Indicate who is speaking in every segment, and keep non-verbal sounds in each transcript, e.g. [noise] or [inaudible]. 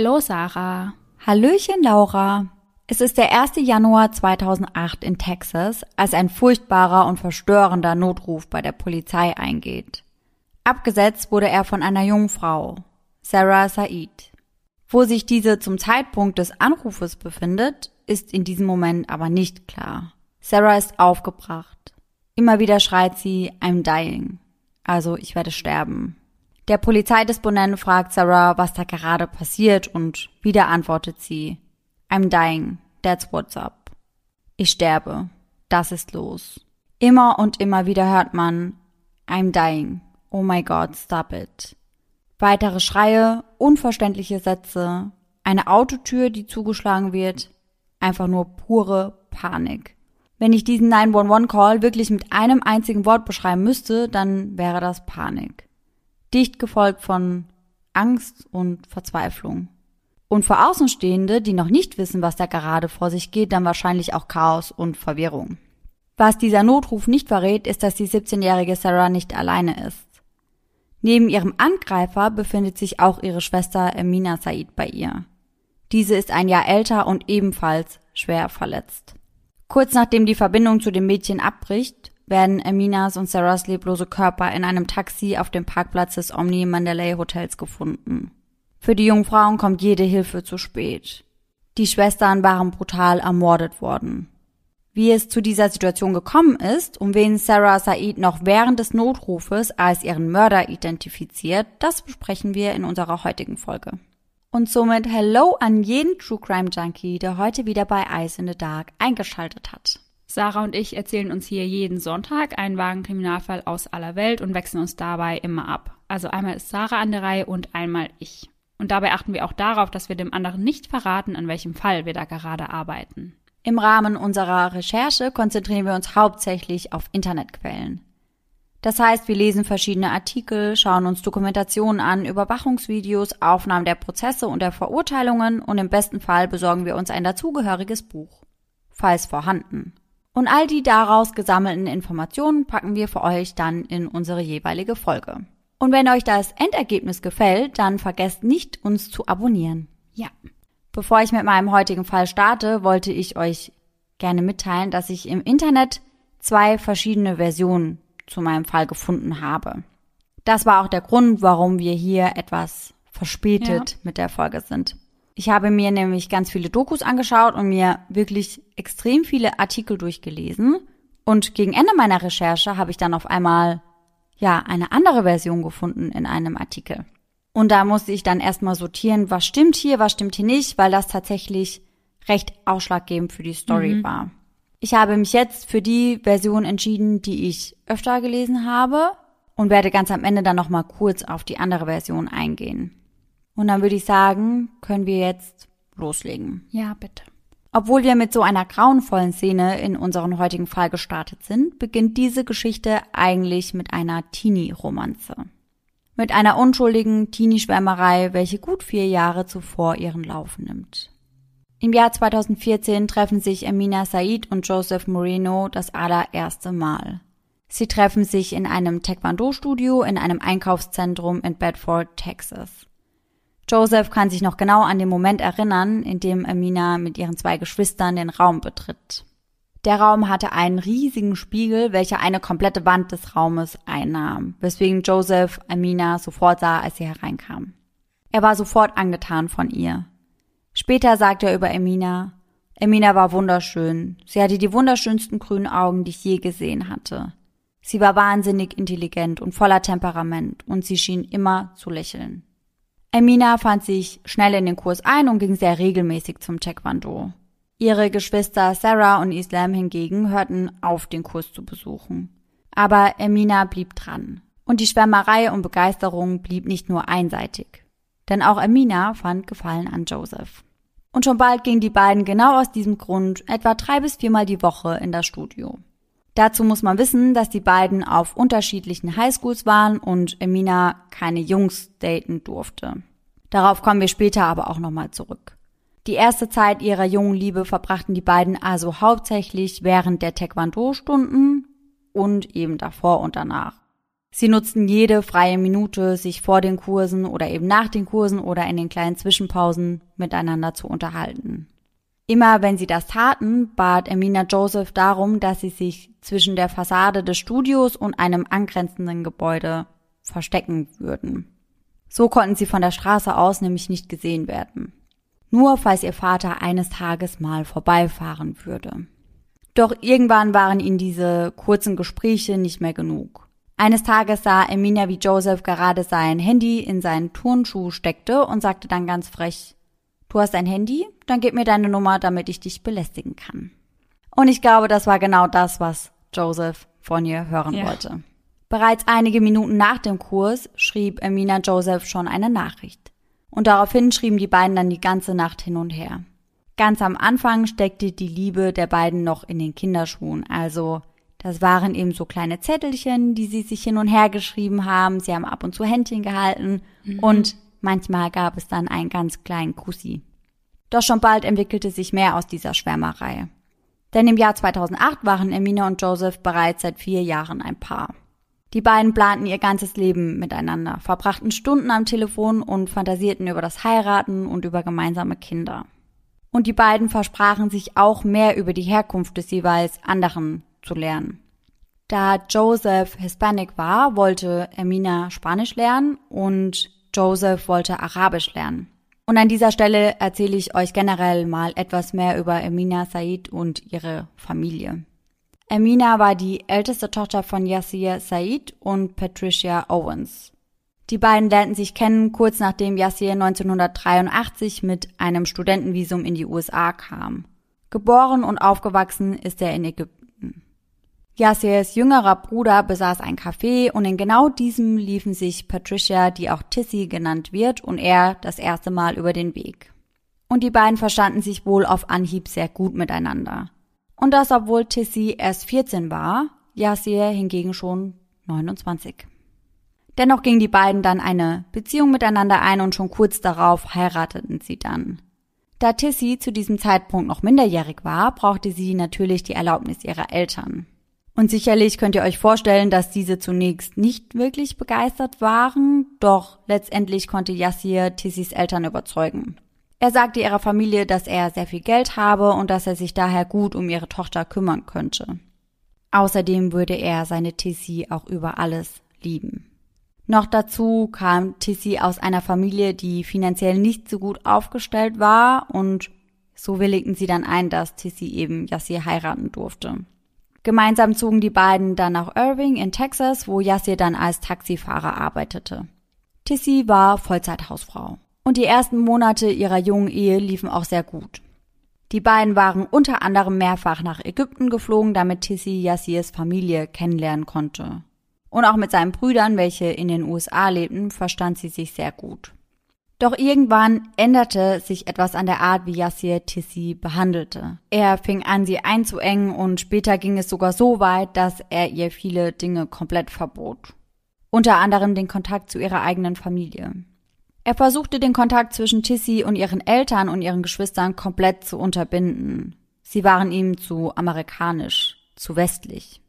Speaker 1: Hallo Sarah.
Speaker 2: Hallöchen Laura. Es ist der 1. Januar 2008 in Texas, als ein furchtbarer und verstörender Notruf bei der Polizei eingeht. Abgesetzt wurde er von einer jungen Frau, Sarah Said. Wo sich diese zum Zeitpunkt des Anrufes befindet, ist in diesem Moment aber nicht klar. Sarah ist aufgebracht. Immer wieder schreit sie, I'm dying. Also ich werde sterben. Der Polizeidisponent fragt Sarah, was da gerade passiert und wieder antwortet sie, I'm dying, that's what's up. Ich sterbe, das ist los. Immer und immer wieder hört man, I'm dying, oh my god, stop it. Weitere Schreie, unverständliche Sätze, eine Autotür, die zugeschlagen wird, einfach nur pure Panik. Wenn ich diesen 911-Call wirklich mit einem einzigen Wort beschreiben müsste, dann wäre das Panik dicht gefolgt von Angst und Verzweiflung. Und für Außenstehende, die noch nicht wissen, was da gerade vor sich geht, dann wahrscheinlich auch Chaos und Verwirrung. Was dieser Notruf nicht verrät, ist, dass die 17-jährige Sarah nicht alleine ist. Neben ihrem Angreifer befindet sich auch ihre Schwester Emina Said bei ihr. Diese ist ein Jahr älter und ebenfalls schwer verletzt. Kurz nachdem die Verbindung zu dem Mädchen abbricht, werden Aminas und Sarahs leblose Körper in einem Taxi auf dem Parkplatz des Omni Mandalay Hotels gefunden. Für die jungen Frauen kommt jede Hilfe zu spät. Die Schwestern waren brutal ermordet worden. Wie es zu dieser Situation gekommen ist und wen Sarah Said noch während des Notrufes als ihren Mörder identifiziert, das besprechen wir in unserer heutigen Folge. Und somit Hello an jeden True Crime Junkie, der heute wieder bei Ice in the Dark eingeschaltet hat.
Speaker 1: Sarah und ich erzählen uns hier jeden Sonntag einen wahren Kriminalfall aus aller Welt und wechseln uns dabei immer ab. Also einmal ist Sarah an der Reihe und einmal ich. Und dabei achten wir auch darauf, dass wir dem anderen nicht verraten, an welchem Fall wir da gerade arbeiten.
Speaker 2: Im Rahmen unserer Recherche konzentrieren wir uns hauptsächlich auf Internetquellen. Das heißt, wir lesen verschiedene Artikel, schauen uns Dokumentationen an, Überwachungsvideos, Aufnahmen der Prozesse und der Verurteilungen und im besten Fall besorgen wir uns ein dazugehöriges Buch. Falls vorhanden. Und all die daraus gesammelten Informationen packen wir für euch dann in unsere jeweilige Folge. Und wenn euch das Endergebnis gefällt, dann vergesst nicht, uns zu abonnieren.
Speaker 1: Ja.
Speaker 2: Bevor ich mit meinem heutigen Fall starte, wollte ich euch gerne mitteilen, dass ich im Internet zwei verschiedene Versionen zu meinem Fall gefunden habe. Das war auch der Grund, warum wir hier etwas verspätet ja. mit der Folge sind. Ich habe mir nämlich ganz viele Dokus angeschaut und mir wirklich extrem viele Artikel durchgelesen. Und gegen Ende meiner Recherche habe ich dann auf einmal, ja, eine andere Version gefunden in einem Artikel. Und da musste ich dann erstmal sortieren, was stimmt hier, was stimmt hier nicht, weil das tatsächlich recht ausschlaggebend für die Story mhm. war. Ich habe mich jetzt für die Version entschieden, die ich öfter gelesen habe und werde ganz am Ende dann nochmal kurz auf die andere Version eingehen. Und dann würde ich sagen, können wir jetzt loslegen.
Speaker 1: Ja, bitte.
Speaker 2: Obwohl wir mit so einer grauenvollen Szene in unseren heutigen Fall gestartet sind, beginnt diese Geschichte eigentlich mit einer Teenie-Romanze. Mit einer unschuldigen Teenie-Schwärmerei, welche gut vier Jahre zuvor ihren Lauf nimmt. Im Jahr 2014 treffen sich Amina Said und Joseph Moreno das allererste Mal. Sie treffen sich in einem Taekwondo-Studio in einem Einkaufszentrum in Bedford, Texas. Joseph kann sich noch genau an den Moment erinnern, in dem Amina mit ihren zwei Geschwistern den Raum betritt. Der Raum hatte einen riesigen Spiegel, welcher eine komplette Wand des Raumes einnahm, weswegen Joseph Amina sofort sah, als sie hereinkam. Er war sofort angetan von ihr. Später sagte er über Amina, Amina war wunderschön. Sie hatte die wunderschönsten grünen Augen, die ich je gesehen hatte. Sie war wahnsinnig intelligent und voller Temperament und sie schien immer zu lächeln. Emina fand sich schnell in den Kurs ein und ging sehr regelmäßig zum Taekwondo. Ihre Geschwister Sarah und Islam hingegen hörten auf, den Kurs zu besuchen. Aber Emina blieb dran. Und die Schwärmerei und Begeisterung blieb nicht nur einseitig. Denn auch Emina fand Gefallen an Joseph. Und schon bald gingen die beiden genau aus diesem Grund etwa drei bis viermal die Woche in das Studio. Dazu muss man wissen, dass die beiden auf unterschiedlichen Highschools waren und Emina keine Jungs daten durfte. Darauf kommen wir später aber auch nochmal zurück. Die erste Zeit ihrer jungen Liebe verbrachten die beiden also hauptsächlich während der Taekwondo-Stunden und eben davor und danach. Sie nutzten jede freie Minute, sich vor den Kursen oder eben nach den Kursen oder in den kleinen Zwischenpausen miteinander zu unterhalten. Immer wenn sie das taten, bat Emina Joseph darum, dass sie sich zwischen der Fassade des Studios und einem angrenzenden Gebäude verstecken würden. So konnten sie von der Straße aus nämlich nicht gesehen werden. Nur falls ihr Vater eines Tages mal vorbeifahren würde. Doch irgendwann waren ihnen diese kurzen Gespräche nicht mehr genug. Eines Tages sah Emina, wie Joseph gerade sein Handy in seinen Turnschuh steckte und sagte dann ganz frech, du hast ein Handy? Dann gib mir deine Nummer, damit ich dich belästigen kann. Und ich glaube, das war genau das, was Joseph von ihr hören ja. wollte. Bereits einige Minuten nach dem Kurs schrieb Emina Joseph schon eine Nachricht. Und daraufhin schrieben die beiden dann die ganze Nacht hin und her. Ganz am Anfang steckte die Liebe der beiden noch in den Kinderschuhen, also das waren eben so kleine Zettelchen, die sie sich hin und her geschrieben haben. Sie haben ab und zu Händchen gehalten mhm. und manchmal gab es dann einen ganz kleinen Kussi. Doch schon bald entwickelte sich mehr aus dieser Schwärmerei. Denn im Jahr 2008 waren Emine und Joseph bereits seit vier Jahren ein Paar. Die beiden planten ihr ganzes Leben miteinander, verbrachten Stunden am Telefon und fantasierten über das Heiraten und über gemeinsame Kinder. Und die beiden versprachen sich auch mehr über die Herkunft des jeweils anderen zu lernen. Da Joseph Hispanic war, wollte Ermina Spanisch lernen und Joseph wollte Arabisch lernen. Und an dieser Stelle erzähle ich euch generell mal etwas mehr über Ermina Said und ihre Familie. Ermina war die älteste Tochter von Yassir Said und Patricia Owens. Die beiden lernten sich kennen kurz nachdem Yassir 1983 mit einem Studentenvisum in die USA kam. Geboren und aufgewachsen ist er in Ägypten. Yassirs jüngerer Bruder besaß ein Café und in genau diesem liefen sich Patricia, die auch Tissy genannt wird, und er das erste Mal über den Weg. Und die beiden verstanden sich wohl auf Anhieb sehr gut miteinander. Und das obwohl Tissy erst 14 war, Yassir hingegen schon 29. Dennoch gingen die beiden dann eine Beziehung miteinander ein und schon kurz darauf heirateten sie dann. Da Tissy zu diesem Zeitpunkt noch minderjährig war, brauchte sie natürlich die Erlaubnis ihrer Eltern. Und sicherlich könnt ihr euch vorstellen, dass diese zunächst nicht wirklich begeistert waren, doch letztendlich konnte Yassir Tissis Eltern überzeugen. Er sagte ihrer Familie, dass er sehr viel Geld habe und dass er sich daher gut um ihre Tochter kümmern könnte. Außerdem würde er seine Tissi auch über alles lieben. Noch dazu kam Tissi aus einer Familie, die finanziell nicht so gut aufgestellt war und so willigten sie dann ein, dass Tissi eben Yassir heiraten durfte. Gemeinsam zogen die beiden dann nach Irving in Texas, wo Yassir dann als Taxifahrer arbeitete. Tissy war Vollzeithausfrau. Und die ersten Monate ihrer jungen Ehe liefen auch sehr gut. Die beiden waren unter anderem mehrfach nach Ägypten geflogen, damit Tissy Yassirs Familie kennenlernen konnte. Und auch mit seinen Brüdern, welche in den USA lebten, verstand sie sich sehr gut. Doch irgendwann änderte sich etwas an der Art, wie Yassir Tissi behandelte. Er fing an, sie einzuengen und später ging es sogar so weit, dass er ihr viele Dinge komplett verbot. Unter anderem den Kontakt zu ihrer eigenen Familie. Er versuchte den Kontakt zwischen Tissi und ihren Eltern und ihren Geschwistern komplett zu unterbinden. Sie waren ihm zu amerikanisch, zu westlich.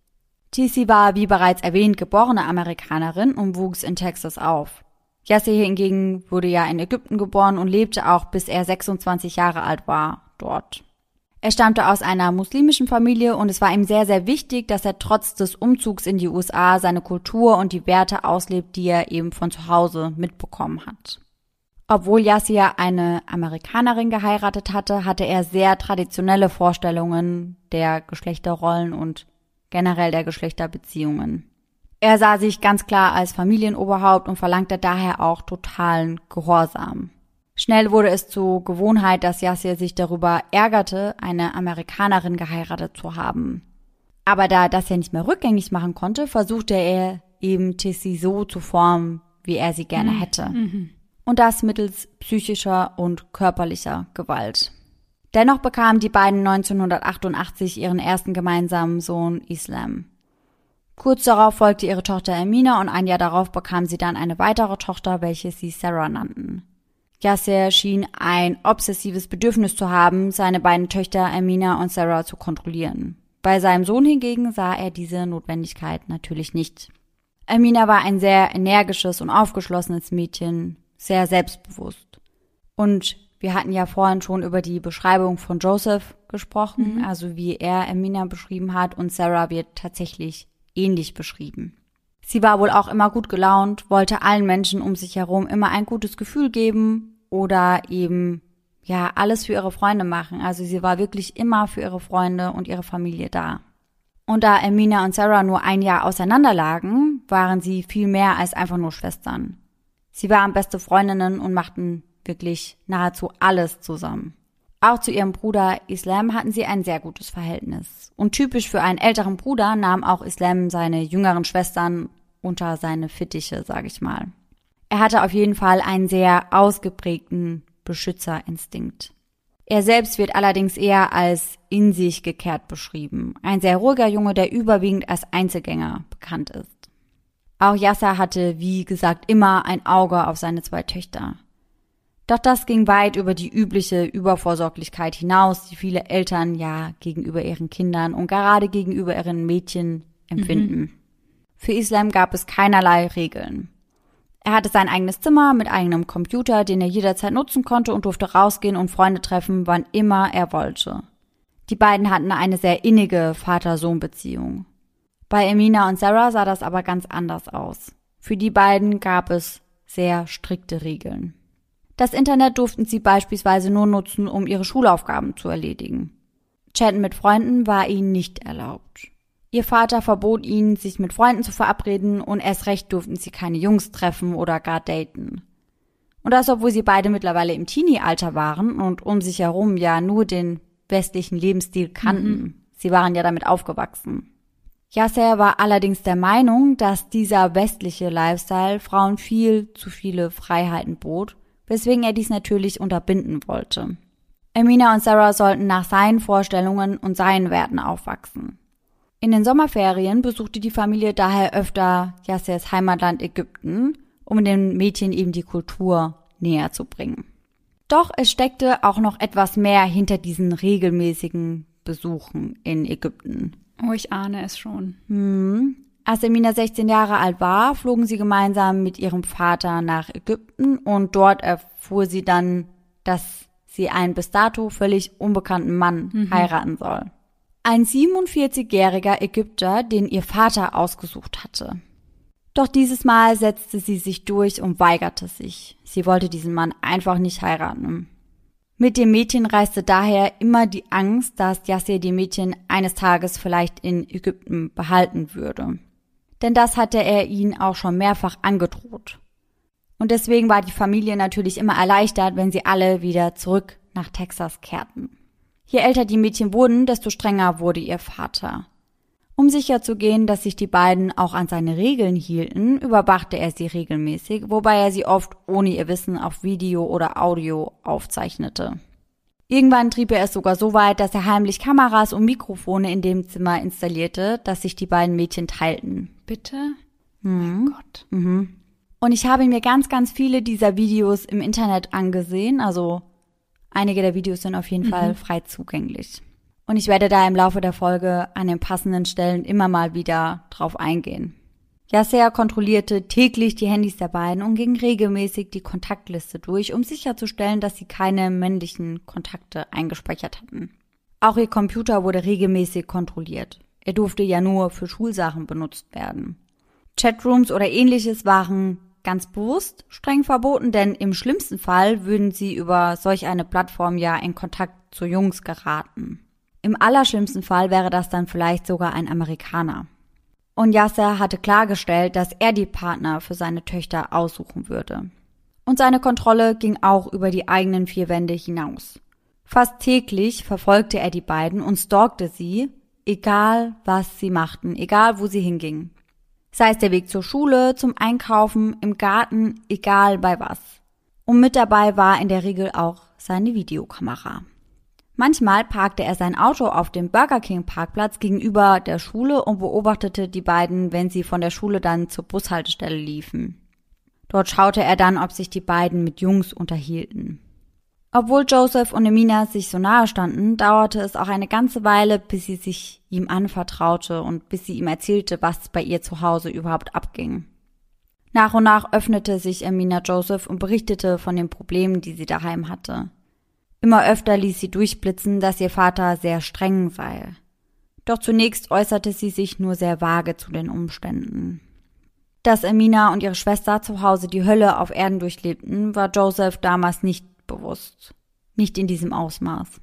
Speaker 2: Tissi war, wie bereits erwähnt, geborene Amerikanerin und wuchs in Texas auf. Yasser hingegen wurde ja in Ägypten geboren und lebte auch bis er 26 Jahre alt war dort. Er stammte aus einer muslimischen Familie und es war ihm sehr, sehr wichtig, dass er trotz des Umzugs in die USA seine Kultur und die Werte auslebt, die er eben von zu Hause mitbekommen hat. Obwohl Yassir eine Amerikanerin geheiratet hatte, hatte er sehr traditionelle Vorstellungen der Geschlechterrollen und generell der Geschlechterbeziehungen. Er sah sich ganz klar als Familienoberhaupt und verlangte daher auch totalen Gehorsam. Schnell wurde es zur Gewohnheit, dass Yassir sich darüber ärgerte, eine Amerikanerin geheiratet zu haben. Aber da er das ja nicht mehr rückgängig machen konnte, versuchte er eben Tissy so zu formen, wie er sie gerne mhm. hätte. Mhm. Und das mittels psychischer und körperlicher Gewalt. Dennoch bekamen die beiden 1988 ihren ersten gemeinsamen Sohn Islam. Kurz darauf folgte ihre Tochter Emina und ein Jahr darauf bekam sie dann eine weitere Tochter, welche sie Sarah nannten. Yasser schien ein obsessives Bedürfnis zu haben, seine beiden Töchter Emina und Sarah zu kontrollieren. Bei seinem Sohn hingegen sah er diese Notwendigkeit natürlich nicht. Amina war ein sehr energisches und aufgeschlossenes Mädchen, sehr selbstbewusst. Und wir hatten ja vorhin schon über die Beschreibung von Joseph gesprochen, mhm. also wie er Amina beschrieben hat und Sarah wird tatsächlich ähnlich beschrieben. Sie war wohl auch immer gut gelaunt, wollte allen Menschen um sich herum immer ein gutes Gefühl geben oder eben ja alles für ihre Freunde machen. Also sie war wirklich immer für ihre Freunde und ihre Familie da. Und da Amina und Sarah nur ein Jahr auseinander lagen, waren sie viel mehr als einfach nur Schwestern. Sie waren beste Freundinnen und machten wirklich nahezu alles zusammen. Auch zu ihrem Bruder Islam hatten sie ein sehr gutes Verhältnis. Und typisch für einen älteren Bruder nahm auch Islam seine jüngeren Schwestern unter seine Fittiche, sage ich mal. Er hatte auf jeden Fall einen sehr ausgeprägten Beschützerinstinkt. Er selbst wird allerdings eher als in sich gekehrt beschrieben. Ein sehr ruhiger Junge, der überwiegend als Einzelgänger bekannt ist. Auch Yasser hatte, wie gesagt, immer ein Auge auf seine zwei Töchter. Doch das ging weit über die übliche Übervorsorglichkeit hinaus, die viele Eltern ja gegenüber ihren Kindern und gerade gegenüber ihren Mädchen empfinden. Mhm. Für Islam gab es keinerlei Regeln. Er hatte sein eigenes Zimmer mit eigenem Computer, den er jederzeit nutzen konnte und durfte rausgehen und Freunde treffen, wann immer er wollte. Die beiden hatten eine sehr innige Vater-Sohn-Beziehung. Bei Emina und Sarah sah das aber ganz anders aus. Für die beiden gab es sehr strikte Regeln. Das Internet durften sie beispielsweise nur nutzen, um ihre Schulaufgaben zu erledigen. Chatten mit Freunden war ihnen nicht erlaubt. Ihr Vater verbot ihnen, sich mit Freunden zu verabreden und erst recht durften sie keine Jungs treffen oder gar daten. Und das, obwohl sie beide mittlerweile im Teenie-Alter waren und um sich herum ja nur den westlichen Lebensstil kannten. Mhm. Sie waren ja damit aufgewachsen. Yasser war allerdings der Meinung, dass dieser westliche Lifestyle Frauen viel zu viele Freiheiten bot weswegen er dies natürlich unterbinden wollte. Amina und Sarah sollten nach seinen Vorstellungen und seinen Werten aufwachsen. In den Sommerferien besuchte die Familie daher öfter Yassers Heimatland Ägypten, um den Mädchen eben die Kultur näher zu bringen. Doch es steckte auch noch etwas mehr hinter diesen regelmäßigen Besuchen in Ägypten.
Speaker 1: Oh, ich ahne es schon.
Speaker 2: Hm. Als Emina 16 Jahre alt war, flogen sie gemeinsam mit ihrem Vater nach Ägypten und dort erfuhr sie dann, dass sie einen bis dato völlig unbekannten Mann mhm. heiraten soll. Ein 47-jähriger Ägypter, den ihr Vater ausgesucht hatte. Doch dieses Mal setzte sie sich durch und weigerte sich. Sie wollte diesen Mann einfach nicht heiraten. Mit dem Mädchen reiste daher immer die Angst, dass Yassir die Mädchen eines Tages vielleicht in Ägypten behalten würde denn das hatte er ihnen auch schon mehrfach angedroht. Und deswegen war die Familie natürlich immer erleichtert, wenn sie alle wieder zurück nach Texas kehrten. Je älter die Mädchen wurden, desto strenger wurde ihr Vater. Um sicherzugehen, dass sich die beiden auch an seine Regeln hielten, überwachte er sie regelmäßig, wobei er sie oft ohne ihr Wissen auf Video oder Audio aufzeichnete. Irgendwann trieb er es sogar so weit, dass er heimlich Kameras und Mikrofone in dem Zimmer installierte, dass sich die beiden Mädchen teilten.
Speaker 1: Bitte?
Speaker 2: Mhm. Mein Gott. Mhm. Und ich habe mir ganz, ganz viele dieser Videos im Internet angesehen. Also einige der Videos sind auf jeden mhm. Fall frei zugänglich. Und ich werde da im Laufe der Folge an den passenden Stellen immer mal wieder drauf eingehen. Yasser kontrollierte täglich die Handys der beiden und ging regelmäßig die Kontaktliste durch, um sicherzustellen, dass sie keine männlichen Kontakte eingespeichert hatten. Auch ihr Computer wurde regelmäßig kontrolliert. Er durfte ja nur für Schulsachen benutzt werden. Chatrooms oder ähnliches waren ganz bewusst streng verboten, denn im schlimmsten Fall würden sie über solch eine Plattform ja in Kontakt zu Jungs geraten. Im allerschlimmsten Fall wäre das dann vielleicht sogar ein Amerikaner. Und Yasser hatte klargestellt, dass er die Partner für seine Töchter aussuchen würde. Und seine Kontrolle ging auch über die eigenen vier Wände hinaus. Fast täglich verfolgte er die beiden und stalkte sie, egal was sie machten, egal wo sie hingingen. Sei es der Weg zur Schule, zum Einkaufen, im Garten, egal bei was. Und mit dabei war in der Regel auch seine Videokamera. Manchmal parkte er sein Auto auf dem Burger King Parkplatz gegenüber der Schule und beobachtete die beiden, wenn sie von der Schule dann zur Bushaltestelle liefen. Dort schaute er dann, ob sich die beiden mit Jungs unterhielten. Obwohl Joseph und Emina sich so nahe standen, dauerte es auch eine ganze Weile, bis sie sich ihm anvertraute und bis sie ihm erzählte, was bei ihr zu Hause überhaupt abging. Nach und nach öffnete sich Emina Joseph und berichtete von den Problemen, die sie daheim hatte. Immer öfter ließ sie durchblitzen, dass ihr Vater sehr streng sei. Doch zunächst äußerte sie sich nur sehr vage zu den Umständen. Dass Emina und ihre Schwester zu Hause die Hölle auf Erden durchlebten, war Joseph damals nicht bewusst. Nicht in diesem Ausmaß.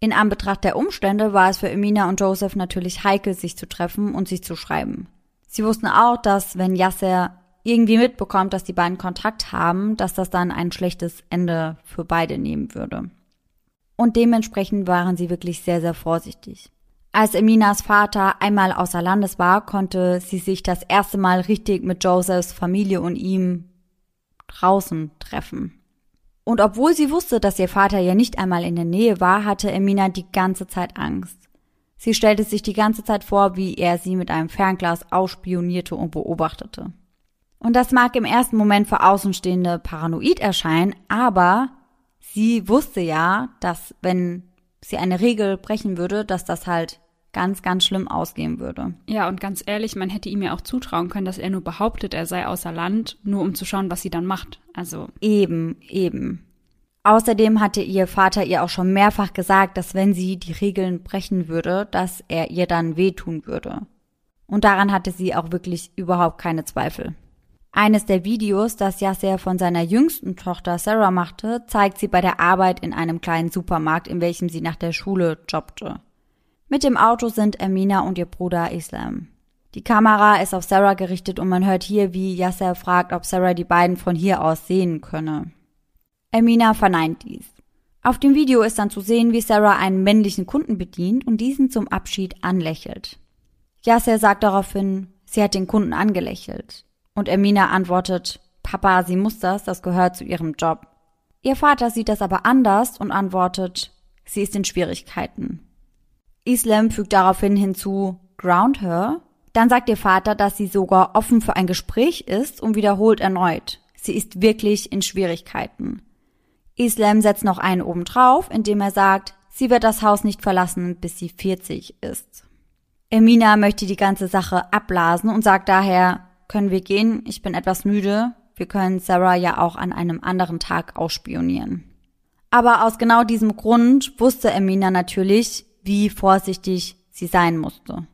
Speaker 2: In Anbetracht der Umstände war es für Emina und Joseph natürlich heikel, sich zu treffen und sich zu schreiben. Sie wussten auch, dass wenn Yasser irgendwie mitbekommt, dass die beiden Kontakt haben, dass das dann ein schlechtes Ende für beide nehmen würde. Und dementsprechend waren sie wirklich sehr, sehr vorsichtig. Als Eminas Vater einmal außer Landes war, konnte sie sich das erste Mal richtig mit Josephs Familie und ihm draußen treffen. Und obwohl sie wusste, dass ihr Vater ja nicht einmal in der Nähe war, hatte Emina die ganze Zeit Angst. Sie stellte sich die ganze Zeit vor, wie er sie mit einem Fernglas ausspionierte und beobachtete. Und das mag im ersten Moment für Außenstehende paranoid erscheinen, aber sie wusste ja, dass wenn sie eine Regel brechen würde, dass das halt ganz, ganz schlimm ausgehen würde.
Speaker 1: Ja, und ganz ehrlich, man hätte ihm ja auch zutrauen können, dass er nur behauptet, er sei außer Land, nur um zu schauen, was sie dann macht. Also.
Speaker 2: Eben, eben. Außerdem hatte ihr Vater ihr auch schon mehrfach gesagt, dass wenn sie die Regeln brechen würde, dass er ihr dann wehtun würde. Und daran hatte sie auch wirklich überhaupt keine Zweifel. Eines der Videos, das Yasser von seiner jüngsten Tochter Sarah machte, zeigt sie bei der Arbeit in einem kleinen Supermarkt, in welchem sie nach der Schule jobbte. Mit dem Auto sind Amina und ihr Bruder Islam. Die Kamera ist auf Sarah gerichtet und man hört hier, wie Yasser fragt, ob Sarah die beiden von hier aus sehen könne. Amina verneint dies. Auf dem Video ist dann zu sehen, wie Sarah einen männlichen Kunden bedient und diesen zum Abschied anlächelt. Yasser sagt daraufhin, sie hat den Kunden angelächelt. Und Ermina antwortet, Papa, sie muss das, das gehört zu ihrem Job. Ihr Vater sieht das aber anders und antwortet, sie ist in Schwierigkeiten. Islam fügt daraufhin hinzu, ground her. Dann sagt ihr Vater, dass sie sogar offen für ein Gespräch ist und wiederholt erneut, sie ist wirklich in Schwierigkeiten. Islam setzt noch einen obendrauf, indem er sagt, sie wird das Haus nicht verlassen, bis sie 40 ist. Emina möchte die ganze Sache abblasen und sagt daher, können wir gehen? Ich bin etwas müde. Wir können Sarah ja auch an einem anderen Tag ausspionieren. Aber aus genau diesem Grund wusste Emina natürlich, wie vorsichtig sie sein musste.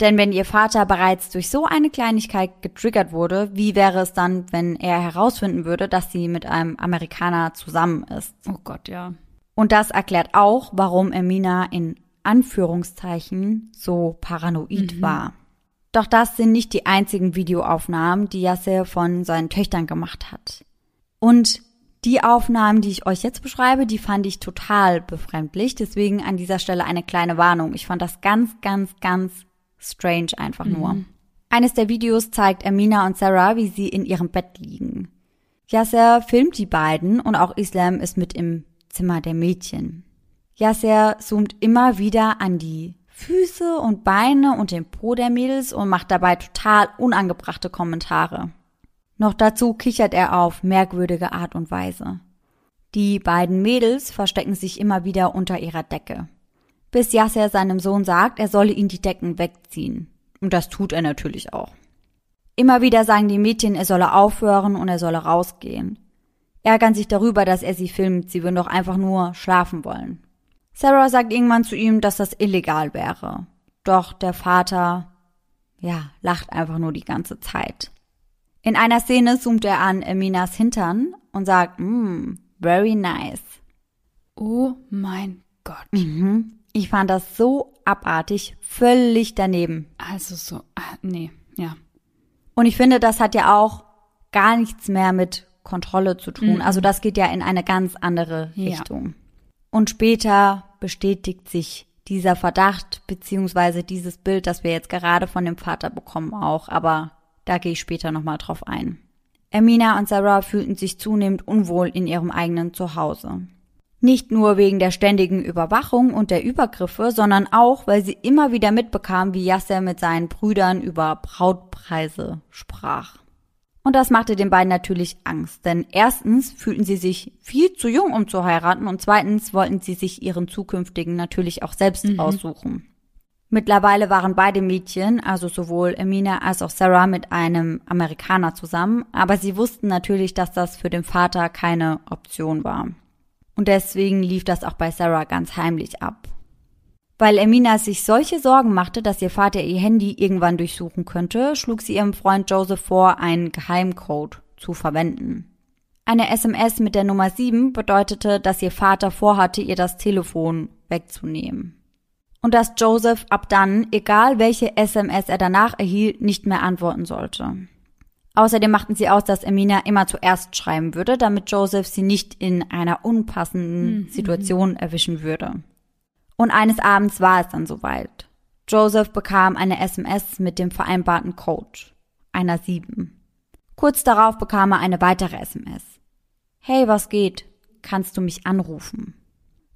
Speaker 2: Denn wenn ihr Vater bereits durch so eine Kleinigkeit getriggert wurde, wie wäre es dann, wenn er herausfinden würde, dass sie mit einem Amerikaner zusammen ist?
Speaker 1: Oh Gott, ja.
Speaker 2: Und das erklärt auch, warum Emina in Anführungszeichen so paranoid mhm. war. Doch das sind nicht die einzigen Videoaufnahmen, die Yasser von seinen Töchtern gemacht hat. Und die Aufnahmen, die ich euch jetzt beschreibe, die fand ich total befremdlich. Deswegen an dieser Stelle eine kleine Warnung. Ich fand das ganz, ganz, ganz strange einfach mhm. nur. Eines der Videos zeigt Amina und Sarah, wie sie in ihrem Bett liegen. Yasser filmt die beiden und auch Islam ist mit im Zimmer der Mädchen. Yasser zoomt immer wieder an die Füße und Beine und den Po der Mädels und macht dabei total unangebrachte Kommentare. Noch dazu kichert er auf merkwürdige Art und Weise. Die beiden Mädels verstecken sich immer wieder unter ihrer Decke. Bis Yasser seinem Sohn sagt, er solle ihn die Decken wegziehen. Und das tut er natürlich auch. Immer wieder sagen die Mädchen, er solle aufhören und er solle rausgehen. Ärgern sich darüber, dass er sie filmt, sie würden doch einfach nur schlafen wollen. Sarah sagt irgendwann zu ihm, dass das illegal wäre. Doch der Vater, ja, lacht einfach nur die ganze Zeit. In einer Szene zoomt er an Eminas Hintern und sagt, mm, very nice.
Speaker 1: Oh mein Gott.
Speaker 2: Mhm. Ich fand das so abartig, völlig daneben.
Speaker 1: Also so, ah, nee, ja.
Speaker 2: Und ich finde, das hat ja auch gar nichts mehr mit Kontrolle zu tun. Mhm. Also das geht ja in eine ganz andere Richtung. Ja. Und später bestätigt sich dieser Verdacht beziehungsweise dieses Bild, das wir jetzt gerade von dem Vater bekommen, auch. Aber da gehe ich später nochmal drauf ein. Ermina und Sarah fühlten sich zunehmend unwohl in ihrem eigenen Zuhause. Nicht nur wegen der ständigen Überwachung und der Übergriffe, sondern auch, weil sie immer wieder mitbekamen, wie Yasser mit seinen Brüdern über Brautpreise sprach. Und das machte den beiden natürlich Angst, denn erstens fühlten sie sich viel zu jung, um zu heiraten, und zweitens wollten sie sich ihren zukünftigen natürlich auch selbst mhm. aussuchen. Mittlerweile waren beide Mädchen, also sowohl Amina als auch Sarah, mit einem Amerikaner zusammen, aber sie wussten natürlich, dass das für den Vater keine Option war. Und deswegen lief das auch bei Sarah ganz heimlich ab. Weil Amina sich solche Sorgen machte, dass ihr Vater ihr Handy irgendwann durchsuchen könnte, schlug sie ihrem Freund Joseph vor, einen Geheimcode zu verwenden. Eine SMS mit der Nummer 7 bedeutete, dass ihr Vater vorhatte, ihr das Telefon wegzunehmen. Und dass Joseph ab dann, egal welche SMS er danach erhielt, nicht mehr antworten sollte. Außerdem machten sie aus, dass Amina immer zuerst schreiben würde, damit Joseph sie nicht in einer unpassenden mhm. Situation erwischen würde. Und eines Abends war es dann soweit. Joseph bekam eine SMS mit dem vereinbarten Code, einer 7. Kurz darauf bekam er eine weitere SMS. Hey, was geht? Kannst du mich anrufen?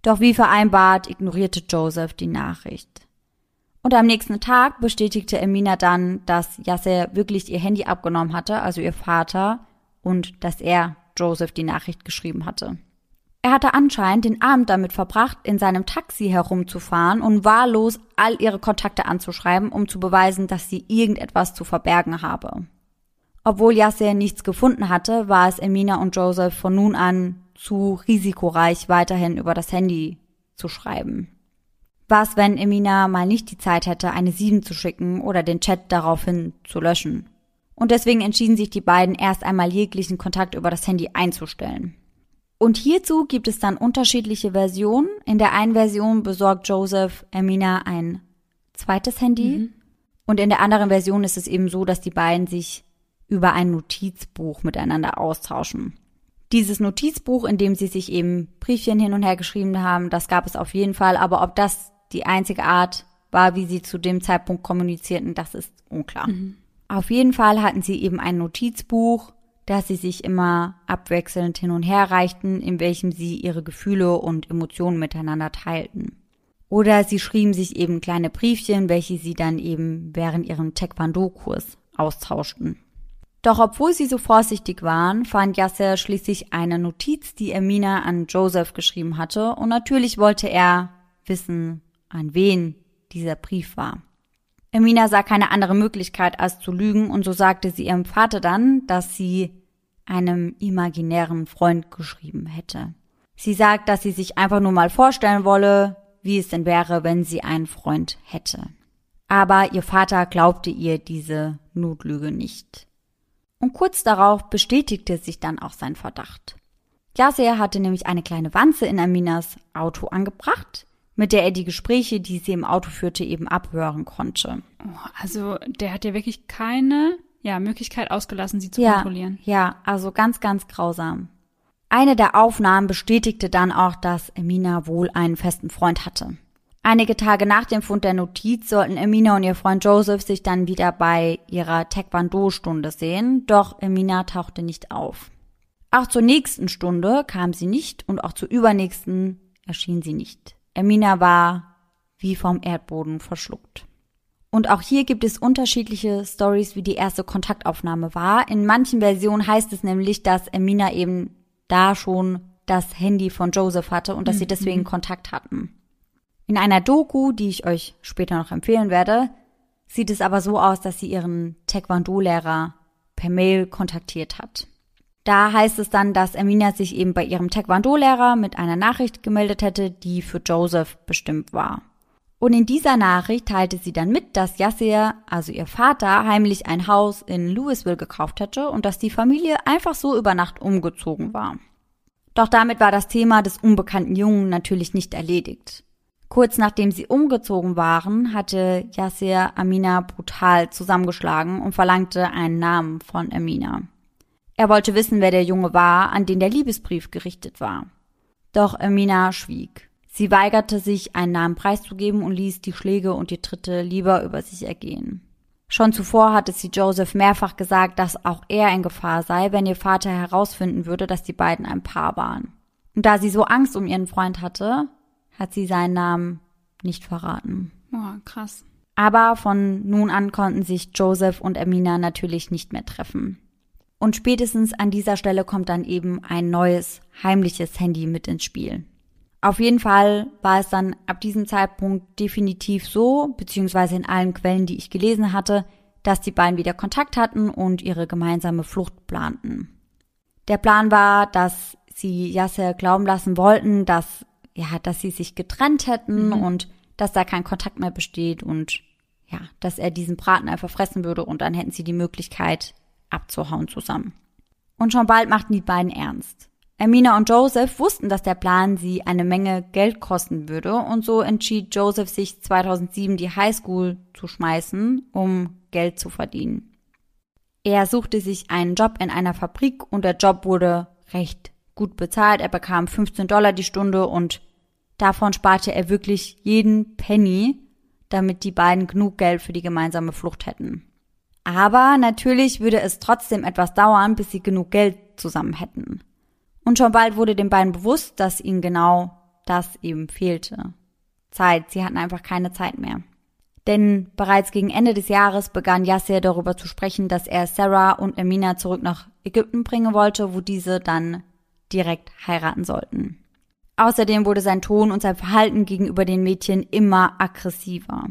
Speaker 2: Doch wie vereinbart ignorierte Joseph die Nachricht. Und am nächsten Tag bestätigte Emina dann, dass Yasser wirklich ihr Handy abgenommen hatte, also ihr Vater, und dass er Joseph die Nachricht geschrieben hatte. Er hatte anscheinend den Abend damit verbracht, in seinem Taxi herumzufahren und wahllos all ihre Kontakte anzuschreiben, um zu beweisen, dass sie irgendetwas zu verbergen habe. Obwohl Yasser nichts gefunden hatte, war es Emina und Joseph von nun an zu risikoreich, weiterhin über das Handy zu schreiben. Was, wenn Emina mal nicht die Zeit hätte, eine 7 zu schicken oder den Chat daraufhin zu löschen? Und deswegen entschieden sich die beiden erst einmal jeglichen Kontakt über das Handy einzustellen. Und hierzu gibt es dann unterschiedliche Versionen. In der einen Version besorgt Joseph Amina ein zweites Handy. Mhm. Und in der anderen Version ist es eben so, dass die beiden sich über ein Notizbuch miteinander austauschen. Dieses Notizbuch, in dem sie sich eben Briefchen hin und her geschrieben haben, das gab es auf jeden Fall. Aber ob das die einzige Art war, wie sie zu dem Zeitpunkt kommunizierten, das ist unklar. Mhm. Auf jeden Fall hatten sie eben ein Notizbuch, dass sie sich immer abwechselnd hin und her reichten, in welchem sie ihre Gefühle und Emotionen miteinander teilten. Oder sie schrieben sich eben kleine Briefchen, welche sie dann eben während ihrem Taekwondo-Kurs austauschten. Doch obwohl sie so vorsichtig waren, fand Yasser schließlich eine Notiz, die Ermina an Joseph geschrieben hatte, und natürlich wollte er wissen, an wen dieser Brief war. Ermina sah keine andere Möglichkeit, als zu lügen, und so sagte sie ihrem Vater dann, dass sie einem imaginären Freund geschrieben hätte. Sie sagt, dass sie sich einfach nur mal vorstellen wolle, wie es denn wäre, wenn sie einen Freund hätte. Aber ihr Vater glaubte ihr diese Notlüge nicht. Und kurz darauf bestätigte sich dann auch sein Verdacht. Yasser hatte nämlich eine kleine Wanze in Aminas Auto angebracht, mit der er die Gespräche, die sie im Auto führte, eben abhören konnte.
Speaker 1: Oh, also der hat ja wirklich keine ja, Möglichkeit ausgelassen, sie zu
Speaker 2: ja,
Speaker 1: kontrollieren.
Speaker 2: Ja, also ganz, ganz grausam. Eine der Aufnahmen bestätigte dann auch, dass Emina wohl einen festen Freund hatte. Einige Tage nach dem Fund der Notiz sollten Emina und ihr Freund Joseph sich dann wieder bei ihrer Taekwondo-Stunde sehen, doch Emina tauchte nicht auf. Auch zur nächsten Stunde kam sie nicht und auch zur übernächsten erschien sie nicht. Emina war wie vom Erdboden verschluckt. Und auch hier gibt es unterschiedliche Stories, wie die erste Kontaktaufnahme war. In manchen Versionen heißt es nämlich, dass Emina eben da schon das Handy von Joseph hatte und dass mhm. sie deswegen Kontakt hatten. In einer Doku, die ich euch später noch empfehlen werde, sieht es aber so aus, dass sie ihren Taekwondo-Lehrer per Mail kontaktiert hat. Da heißt es dann, dass Emina sich eben bei ihrem Taekwondo-Lehrer mit einer Nachricht gemeldet hätte, die für Joseph bestimmt war. Und in dieser Nachricht teilte sie dann mit, dass Yasser, also ihr Vater, heimlich ein Haus in Louisville gekauft hätte und dass die Familie einfach so über Nacht umgezogen war. Doch damit war das Thema des unbekannten Jungen natürlich nicht erledigt. Kurz nachdem sie umgezogen waren, hatte Yasser Amina brutal zusammengeschlagen und verlangte einen Namen von Amina. Er wollte wissen, wer der Junge war, an den der Liebesbrief gerichtet war. Doch Amina schwieg. Sie weigerte sich, einen Namen preiszugeben und ließ die Schläge und die Tritte lieber über sich ergehen. Schon zuvor hatte sie Joseph mehrfach gesagt, dass auch er in Gefahr sei, wenn ihr Vater herausfinden würde, dass die beiden ein Paar waren. Und da sie so Angst um ihren Freund hatte, hat sie seinen Namen nicht verraten.
Speaker 1: Oh, krass.
Speaker 2: Aber von nun an konnten sich Joseph und Amina natürlich nicht mehr treffen. Und spätestens an dieser Stelle kommt dann eben ein neues, heimliches Handy mit ins Spiel. Auf jeden Fall war es dann ab diesem Zeitpunkt definitiv so, beziehungsweise in allen Quellen, die ich gelesen hatte, dass die beiden wieder Kontakt hatten und ihre gemeinsame Flucht planten. Der Plan war, dass sie Yasser glauben lassen wollten, dass, ja, dass sie sich getrennt hätten mhm. und dass da kein Kontakt mehr besteht und ja, dass er diesen Braten einfach fressen würde und dann hätten sie die Möglichkeit abzuhauen zusammen. Und schon bald machten die beiden ernst. Ermina und Joseph wussten, dass der Plan sie eine Menge Geld kosten würde und so entschied Joseph sich 2007 die Highschool zu schmeißen, um Geld zu verdienen. Er suchte sich einen Job in einer Fabrik und der Job wurde recht gut bezahlt. Er bekam 15 Dollar die Stunde und davon sparte er wirklich jeden Penny, damit die beiden genug Geld für die gemeinsame Flucht hätten. Aber natürlich würde es trotzdem etwas dauern, bis sie genug Geld zusammen hätten. Und schon bald wurde den beiden bewusst, dass ihnen genau das eben fehlte. Zeit, sie hatten einfach keine Zeit mehr. Denn bereits gegen Ende des Jahres begann Yasser darüber zu sprechen, dass er Sarah und Amina zurück nach Ägypten bringen wollte, wo diese dann direkt heiraten sollten. Außerdem wurde sein Ton und sein Verhalten gegenüber den Mädchen immer aggressiver.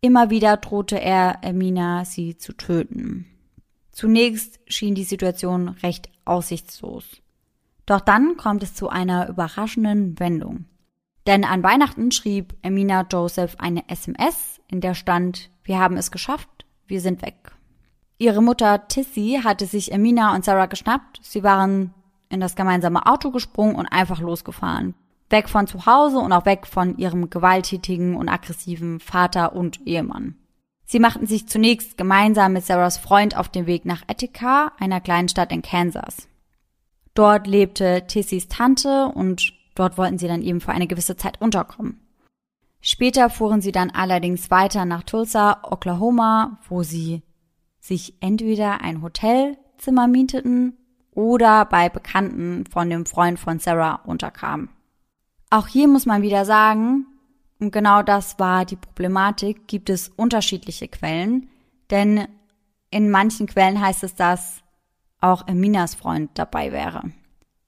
Speaker 2: Immer wieder drohte er Amina, sie zu töten. Zunächst schien die Situation recht aussichtslos. Doch dann kommt es zu einer überraschenden Wendung. Denn an Weihnachten schrieb Emina Joseph eine SMS, in der stand, wir haben es geschafft, wir sind weg. Ihre Mutter Tissy hatte sich Emina und Sarah geschnappt, sie waren in das gemeinsame Auto gesprungen und einfach losgefahren. Weg von zu Hause und auch weg von ihrem gewalttätigen und aggressiven Vater und Ehemann. Sie machten sich zunächst gemeinsam mit Sarahs Freund auf den Weg nach Attica, einer kleinen Stadt in Kansas. Dort lebte Tissys Tante und dort wollten sie dann eben für eine gewisse Zeit unterkommen. Später fuhren sie dann allerdings weiter nach Tulsa, Oklahoma, wo sie sich entweder ein Hotelzimmer mieteten oder bei Bekannten von dem Freund von Sarah unterkamen. Auch hier muss man wieder sagen, und genau das war die Problematik, gibt es unterschiedliche Quellen, denn in manchen Quellen heißt es, dass auch Eminas Freund dabei wäre.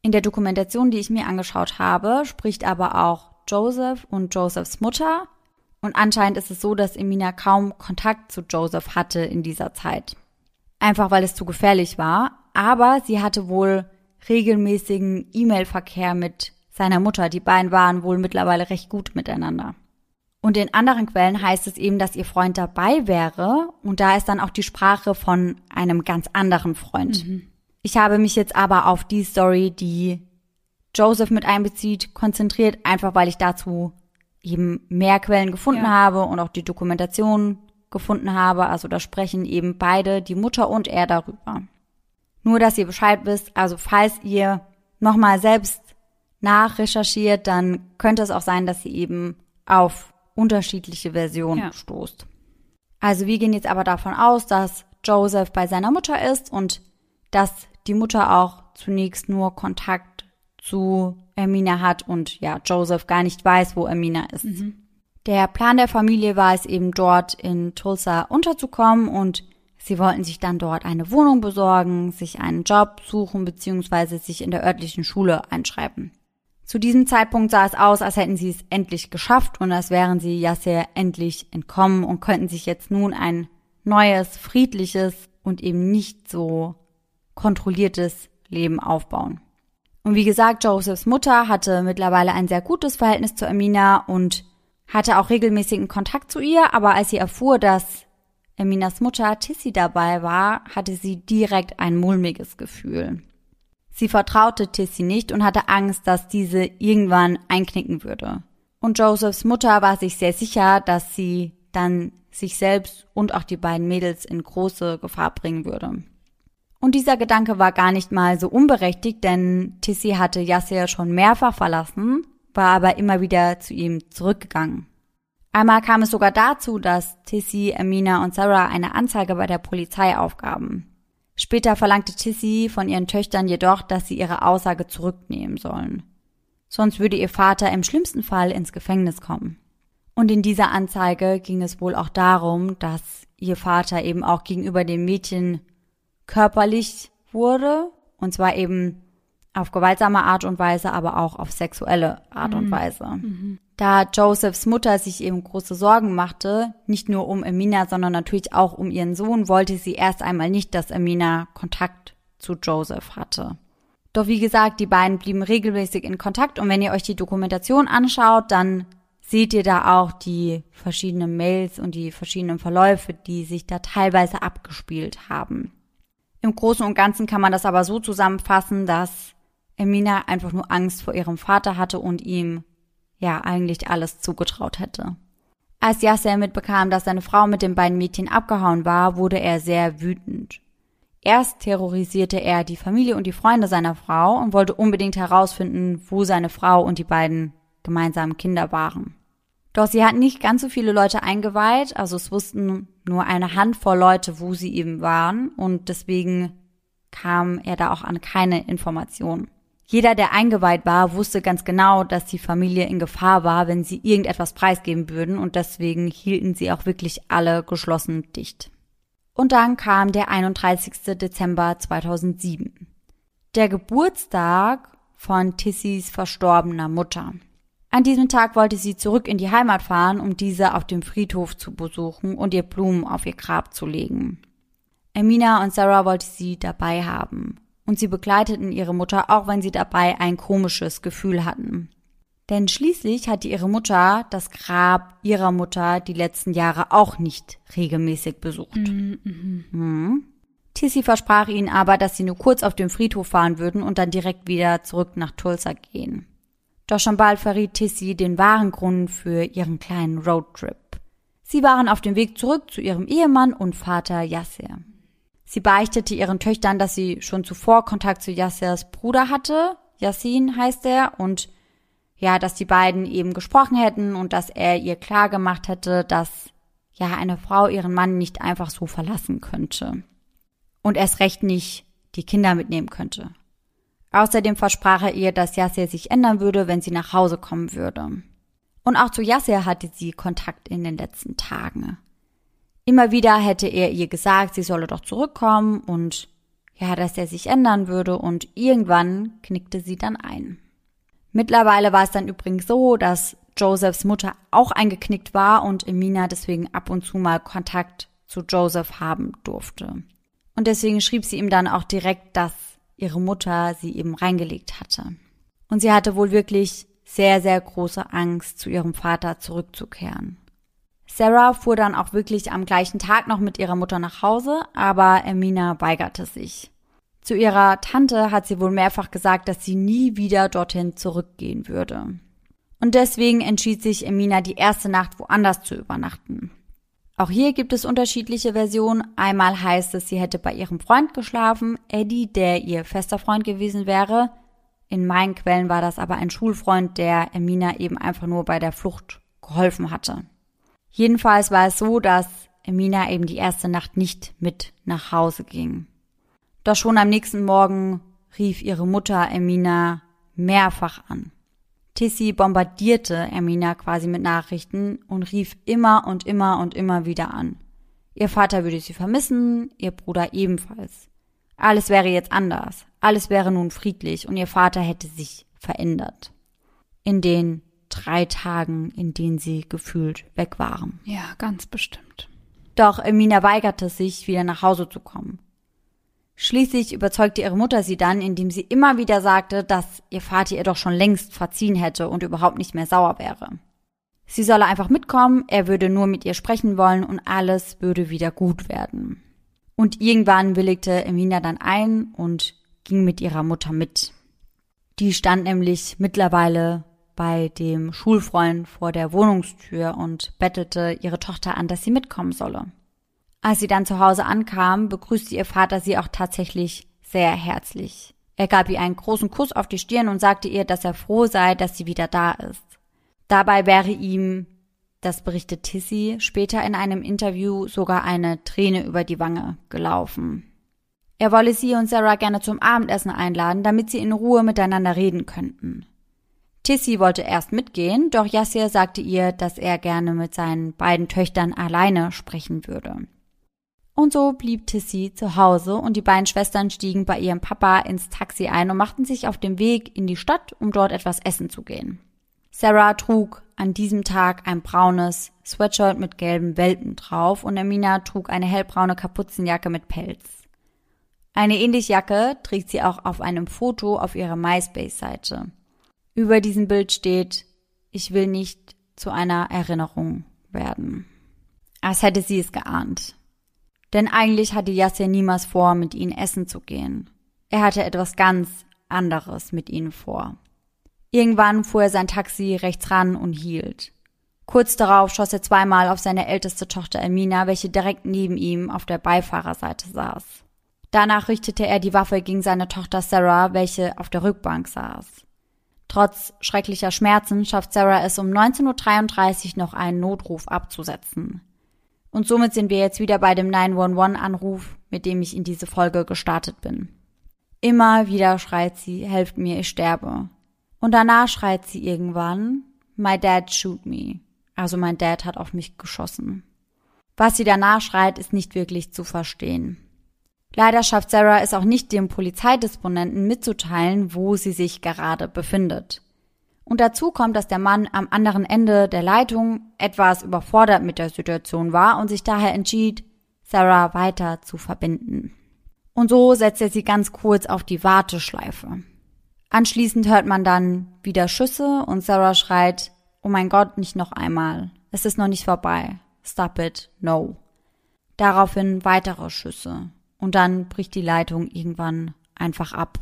Speaker 2: In der Dokumentation, die ich mir angeschaut habe, spricht aber auch Joseph und Josephs Mutter. Und anscheinend ist es so, dass Emina kaum Kontakt zu Joseph hatte in dieser Zeit. Einfach weil es zu gefährlich war. Aber sie hatte wohl regelmäßigen E-Mail-Verkehr mit seiner Mutter. Die beiden waren wohl mittlerweile recht gut miteinander. Und in anderen Quellen heißt es eben, dass ihr Freund dabei wäre. Und da ist dann auch die Sprache von einem ganz anderen Freund. Mhm. Ich habe mich jetzt aber auf die Story, die Joseph mit einbezieht, konzentriert, einfach weil ich dazu eben mehr Quellen gefunden ja. habe und auch die Dokumentation gefunden habe. Also da sprechen eben beide, die Mutter und er darüber. Nur, dass ihr Bescheid wisst, also falls ihr nochmal selbst nachrecherchiert, dann könnte es auch sein, dass sie eben auf unterschiedliche Versionen ja. stoßt. Also wir gehen jetzt aber davon aus, dass Joseph bei seiner Mutter ist und dass die Mutter auch zunächst nur Kontakt zu Ermina hat und ja, Joseph gar nicht weiß, wo Ermina ist. Mhm. Der Plan der Familie war es eben dort in Tulsa unterzukommen und sie wollten sich dann dort eine Wohnung besorgen, sich einen Job suchen bzw. sich in der örtlichen Schule einschreiben. Zu diesem Zeitpunkt sah es aus, als hätten sie es endlich geschafft und als wären sie ja sehr endlich entkommen und könnten sich jetzt nun ein neues, friedliches und eben nicht so kontrolliertes Leben aufbauen. Und wie gesagt, Josephs Mutter hatte mittlerweile ein sehr gutes Verhältnis zu Amina und hatte auch regelmäßigen Kontakt zu ihr, aber als sie erfuhr, dass Aminas Mutter Tissy dabei war, hatte sie direkt ein mulmiges Gefühl. Sie vertraute Tissy nicht und hatte Angst, dass diese irgendwann einknicken würde. Und Josephs Mutter war sich sehr sicher, dass sie dann sich selbst und auch die beiden Mädels in große Gefahr bringen würde. Und dieser Gedanke war gar nicht mal so unberechtigt, denn Tissy hatte Yasser schon mehrfach verlassen, war aber immer wieder zu ihm zurückgegangen. Einmal kam es sogar dazu, dass Tissy, Amina und Sarah eine Anzeige bei der Polizei aufgaben. Später verlangte Tissy von ihren Töchtern jedoch, dass sie ihre Aussage zurücknehmen sollen. Sonst würde ihr Vater im schlimmsten Fall ins Gefängnis kommen. Und in dieser Anzeige ging es wohl auch darum, dass ihr Vater eben auch gegenüber dem Mädchen körperlich wurde. Und zwar eben auf gewaltsame Art und Weise, aber auch auf sexuelle Art mhm. und Weise. Mhm. Da Josephs Mutter sich eben große Sorgen machte, nicht nur um Amina, sondern natürlich auch um ihren Sohn, wollte sie erst einmal nicht, dass Amina Kontakt zu Joseph hatte. Doch wie gesagt, die beiden blieben regelmäßig in Kontakt und wenn ihr euch die Dokumentation anschaut, dann seht ihr da auch die verschiedenen Mails und die verschiedenen Verläufe, die sich da teilweise abgespielt haben. Im Großen und Ganzen kann man das aber so zusammenfassen, dass Emina einfach nur Angst vor ihrem Vater hatte und ihm ja eigentlich alles zugetraut hätte. Als Yasser mitbekam, dass seine Frau mit den beiden Mädchen abgehauen war, wurde er sehr wütend. Erst terrorisierte er die Familie und die Freunde seiner Frau und wollte unbedingt herausfinden, wo seine Frau und die beiden gemeinsamen Kinder waren. Doch sie hatten nicht ganz so viele Leute eingeweiht, also es wussten nur eine Handvoll Leute, wo sie eben waren und deswegen kam er da auch an keine Informationen. Jeder, der eingeweiht war, wusste ganz genau, dass die Familie in Gefahr war, wenn sie irgendetwas preisgeben würden und deswegen hielten sie auch wirklich alle geschlossen dicht. Und dann kam der 31. Dezember 2007. Der Geburtstag von Tissys verstorbener Mutter. An diesem Tag wollte sie zurück in die Heimat fahren, um diese auf dem Friedhof zu besuchen und ihr Blumen auf ihr Grab zu legen. Amina und Sarah wollte sie dabei haben und sie begleiteten ihre Mutter, auch wenn sie dabei ein komisches Gefühl hatten. Denn schließlich hatte ihre Mutter das Grab ihrer Mutter die letzten Jahre auch nicht regelmäßig besucht. Mhm. mhm. Hm. Tissy versprach ihnen aber, dass sie nur kurz auf dem Friedhof fahren würden und dann direkt wieder zurück nach Tulsa gehen. Doch schon bald verriet Tissy den wahren Grund für ihren kleinen Roadtrip. Sie waren auf dem Weg zurück zu ihrem Ehemann und Vater Yasser. Sie beichtete ihren Töchtern, dass sie schon zuvor Kontakt zu Yassers Bruder hatte. Yassin heißt er und ja, dass die beiden eben gesprochen hätten und dass er ihr klar gemacht hätte, dass ja eine Frau ihren Mann nicht einfach so verlassen könnte. Und erst recht nicht die Kinder mitnehmen könnte. Außerdem versprach er ihr, dass Yasser sich ändern würde, wenn sie nach Hause kommen würde. Und auch zu Yasser hatte sie Kontakt in den letzten Tagen. Immer wieder hätte er ihr gesagt, sie solle doch zurückkommen und ja, dass er sich ändern würde und irgendwann knickte sie dann ein. Mittlerweile war es dann übrigens so, dass Josephs Mutter auch eingeknickt war und Emina deswegen ab und zu mal Kontakt zu Joseph haben durfte. Und deswegen schrieb sie ihm dann auch direkt, dass ihre Mutter sie eben reingelegt hatte. Und sie hatte wohl wirklich sehr, sehr große Angst, zu ihrem Vater zurückzukehren. Sarah fuhr dann auch wirklich am gleichen Tag noch mit ihrer Mutter nach Hause, aber Emina weigerte sich. Zu ihrer Tante hat sie wohl mehrfach gesagt, dass sie nie wieder dorthin zurückgehen würde. Und deswegen entschied sich Emina die erste Nacht woanders zu übernachten. Auch hier gibt es unterschiedliche Versionen. Einmal heißt es, sie hätte bei ihrem Freund geschlafen, Eddie, der ihr fester Freund gewesen wäre. In meinen Quellen war das aber ein Schulfreund, der Emina eben einfach nur bei der Flucht geholfen hatte. Jedenfalls war es so, dass Emina eben die erste Nacht nicht mit nach Hause ging. Doch schon am nächsten Morgen rief ihre Mutter Emina mehrfach an. Tissy bombardierte Emina quasi mit Nachrichten und rief immer und immer und immer wieder an. Ihr Vater würde sie vermissen, ihr Bruder ebenfalls. Alles wäre jetzt anders, alles wäre nun friedlich und ihr Vater hätte sich verändert. In den drei Tagen, in denen sie gefühlt weg waren.
Speaker 1: Ja, ganz bestimmt.
Speaker 2: Doch Emina weigerte sich, wieder nach Hause zu kommen. Schließlich überzeugte ihre Mutter sie dann, indem sie immer wieder sagte, dass ihr Vater ihr doch schon längst verziehen hätte und überhaupt nicht mehr sauer wäre. Sie solle einfach mitkommen, er würde nur mit ihr sprechen wollen und alles würde wieder gut werden. Und irgendwann willigte Emina dann ein und ging mit ihrer Mutter mit. Die stand nämlich mittlerweile bei dem Schulfreund vor der Wohnungstür und bettelte ihre Tochter an, dass sie mitkommen solle. Als sie dann zu Hause ankam, begrüßte ihr Vater sie auch tatsächlich sehr herzlich. Er gab ihr einen großen Kuss auf die Stirn und sagte ihr, dass er froh sei, dass sie wieder da ist. Dabei wäre ihm, das berichtet Tissy später in einem Interview, sogar eine Träne über die Wange gelaufen. Er wolle sie und Sarah gerne zum Abendessen einladen, damit sie in Ruhe miteinander reden könnten. Tissy wollte erst mitgehen, doch Yassir sagte ihr, dass er gerne mit seinen beiden Töchtern alleine sprechen würde. Und so blieb Tissy zu Hause und die beiden Schwestern stiegen bei ihrem Papa ins Taxi ein und machten sich auf den Weg in die Stadt, um dort etwas essen zu gehen. Sarah trug an diesem Tag ein braunes Sweatshirt mit gelben Welpen drauf und Amina trug eine hellbraune Kapuzenjacke mit Pelz. Eine ähnliche Jacke trägt sie auch auf einem Foto auf ihrer MySpace-Seite. Über diesem Bild steht, ich will nicht zu einer Erinnerung werden. Als hätte sie es geahnt. Denn eigentlich hatte Yasser niemals vor, mit ihnen essen zu gehen. Er hatte etwas ganz anderes mit ihnen vor. Irgendwann fuhr er sein Taxi rechts ran und hielt. Kurz darauf schoss er zweimal auf seine älteste Tochter Emina, welche direkt neben ihm auf der Beifahrerseite saß. Danach richtete er die Waffe gegen seine Tochter Sarah, welche auf der Rückbank saß. Trotz schrecklicher Schmerzen schafft Sarah es um 19.33 Uhr noch einen Notruf abzusetzen. Und somit sind wir jetzt wieder bei dem 911-Anruf, mit dem ich in diese Folge gestartet bin. Immer wieder schreit sie, helft mir, ich sterbe. Und danach schreit sie irgendwann, my dad shoot me. Also mein Dad hat auf mich geschossen. Was sie danach schreit, ist nicht wirklich zu verstehen. Leider schafft Sarah es auch nicht, dem Polizeidisponenten mitzuteilen, wo sie sich gerade befindet. Und dazu kommt, dass der Mann am anderen Ende der Leitung etwas überfordert mit der Situation war und sich daher entschied, Sarah weiter zu verbinden. Und so setzt er sie ganz kurz auf die Warteschleife. Anschließend hört man dann wieder Schüsse und Sarah schreit, oh mein Gott, nicht noch einmal. Es ist noch nicht vorbei. Stop it, no. Daraufhin weitere Schüsse. Und dann bricht die Leitung irgendwann einfach ab.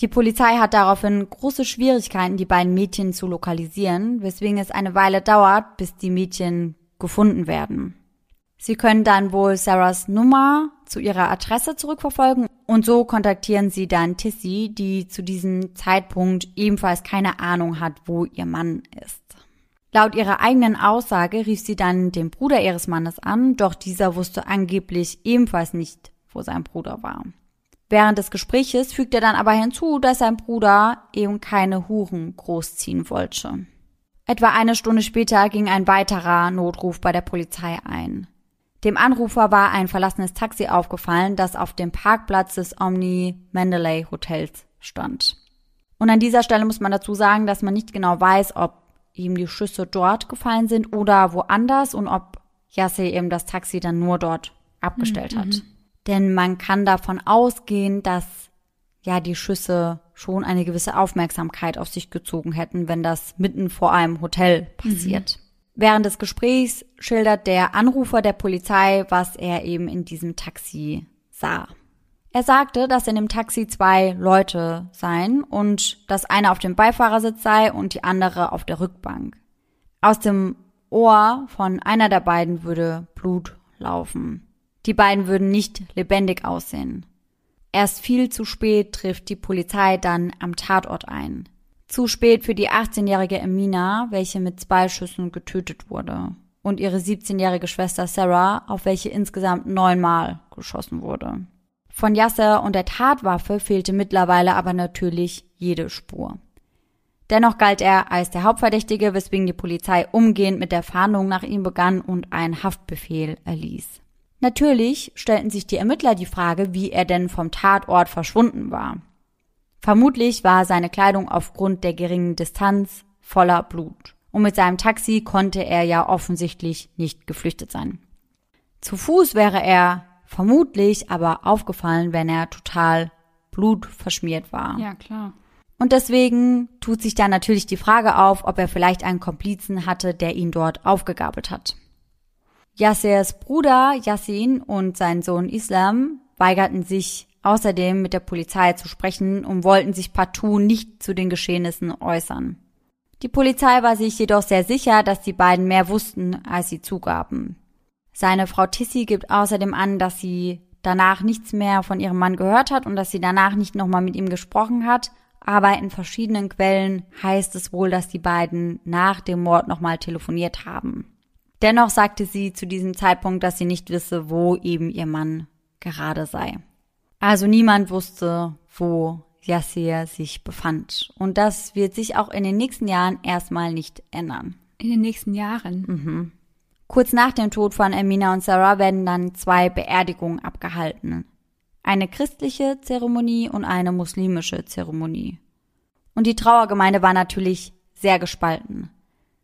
Speaker 2: Die Polizei hat daraufhin große Schwierigkeiten, die beiden Mädchen zu lokalisieren, weswegen es eine Weile dauert, bis die Mädchen gefunden werden. Sie können dann wohl Sarahs Nummer zu ihrer Adresse zurückverfolgen und so kontaktieren sie dann Tissy, die zu diesem Zeitpunkt ebenfalls keine Ahnung hat, wo ihr Mann ist. Laut ihrer eigenen Aussage rief sie dann den Bruder ihres Mannes an, doch dieser wusste angeblich ebenfalls nicht, wo sein Bruder war. Während des Gespräches fügt er dann aber hinzu, dass sein Bruder eben keine Huren großziehen wollte. Etwa eine Stunde später ging ein weiterer Notruf bei der Polizei ein. Dem Anrufer war ein verlassenes Taxi aufgefallen, das auf dem Parkplatz des Omni Mandalay Hotels stand. Und an dieser Stelle muss man dazu sagen, dass man nicht genau weiß, ob ihm die Schüsse dort gefallen sind oder woanders und ob Yassir eben das Taxi dann nur dort abgestellt mhm. hat. Denn man kann davon ausgehen, dass ja die Schüsse schon eine gewisse Aufmerksamkeit auf sich gezogen hätten, wenn das mitten vor einem Hotel passiert. Mhm. Während des Gesprächs schildert der Anrufer der Polizei, was er eben in diesem Taxi sah. Er sagte, dass in dem Taxi zwei Leute seien und dass einer auf dem Beifahrersitz sei und die andere auf der Rückbank. Aus dem Ohr von einer der beiden würde Blut laufen. Die beiden würden nicht lebendig aussehen. Erst viel zu spät trifft die Polizei dann am Tatort ein. Zu spät für die 18-jährige Emina, welche mit zwei Schüssen getötet wurde. Und ihre 17-jährige Schwester Sarah, auf welche insgesamt neunmal geschossen wurde. Von Yasser und der Tatwaffe fehlte mittlerweile aber natürlich jede Spur. Dennoch galt er als der Hauptverdächtige, weswegen die Polizei umgehend mit der Fahndung nach ihm begann und einen Haftbefehl erließ. Natürlich stellten sich die Ermittler die Frage, wie er denn vom Tatort verschwunden war. Vermutlich war seine Kleidung aufgrund der geringen Distanz voller Blut. Und mit seinem Taxi konnte er ja offensichtlich nicht geflüchtet sein. Zu Fuß wäre er vermutlich aber aufgefallen, wenn er total blutverschmiert war.
Speaker 1: Ja, klar.
Speaker 2: Und deswegen tut sich da natürlich die Frage auf, ob er vielleicht einen Komplizen hatte, der ihn dort aufgegabelt hat. Yassers Bruder Yassin und sein Sohn Islam weigerten sich außerdem mit der Polizei zu sprechen und wollten sich partout nicht zu den Geschehnissen äußern. Die Polizei war sich jedoch sehr sicher, dass die beiden mehr wussten, als sie zugaben. Seine Frau Tissy gibt außerdem an, dass sie danach nichts mehr von ihrem Mann gehört hat und dass sie danach nicht nochmal mit ihm gesprochen hat, aber in verschiedenen Quellen heißt es wohl, dass die beiden nach dem Mord nochmal telefoniert haben. Dennoch sagte sie zu diesem Zeitpunkt, dass sie nicht wisse, wo eben ihr Mann gerade sei. Also niemand wusste, wo Yassir sich befand. Und das wird sich auch in den nächsten Jahren erstmal nicht ändern.
Speaker 1: In den nächsten Jahren?
Speaker 2: Mhm. Kurz nach dem Tod von Amina und Sarah werden dann zwei Beerdigungen abgehalten. Eine christliche Zeremonie und eine muslimische Zeremonie. Und die Trauergemeinde war natürlich sehr gespalten.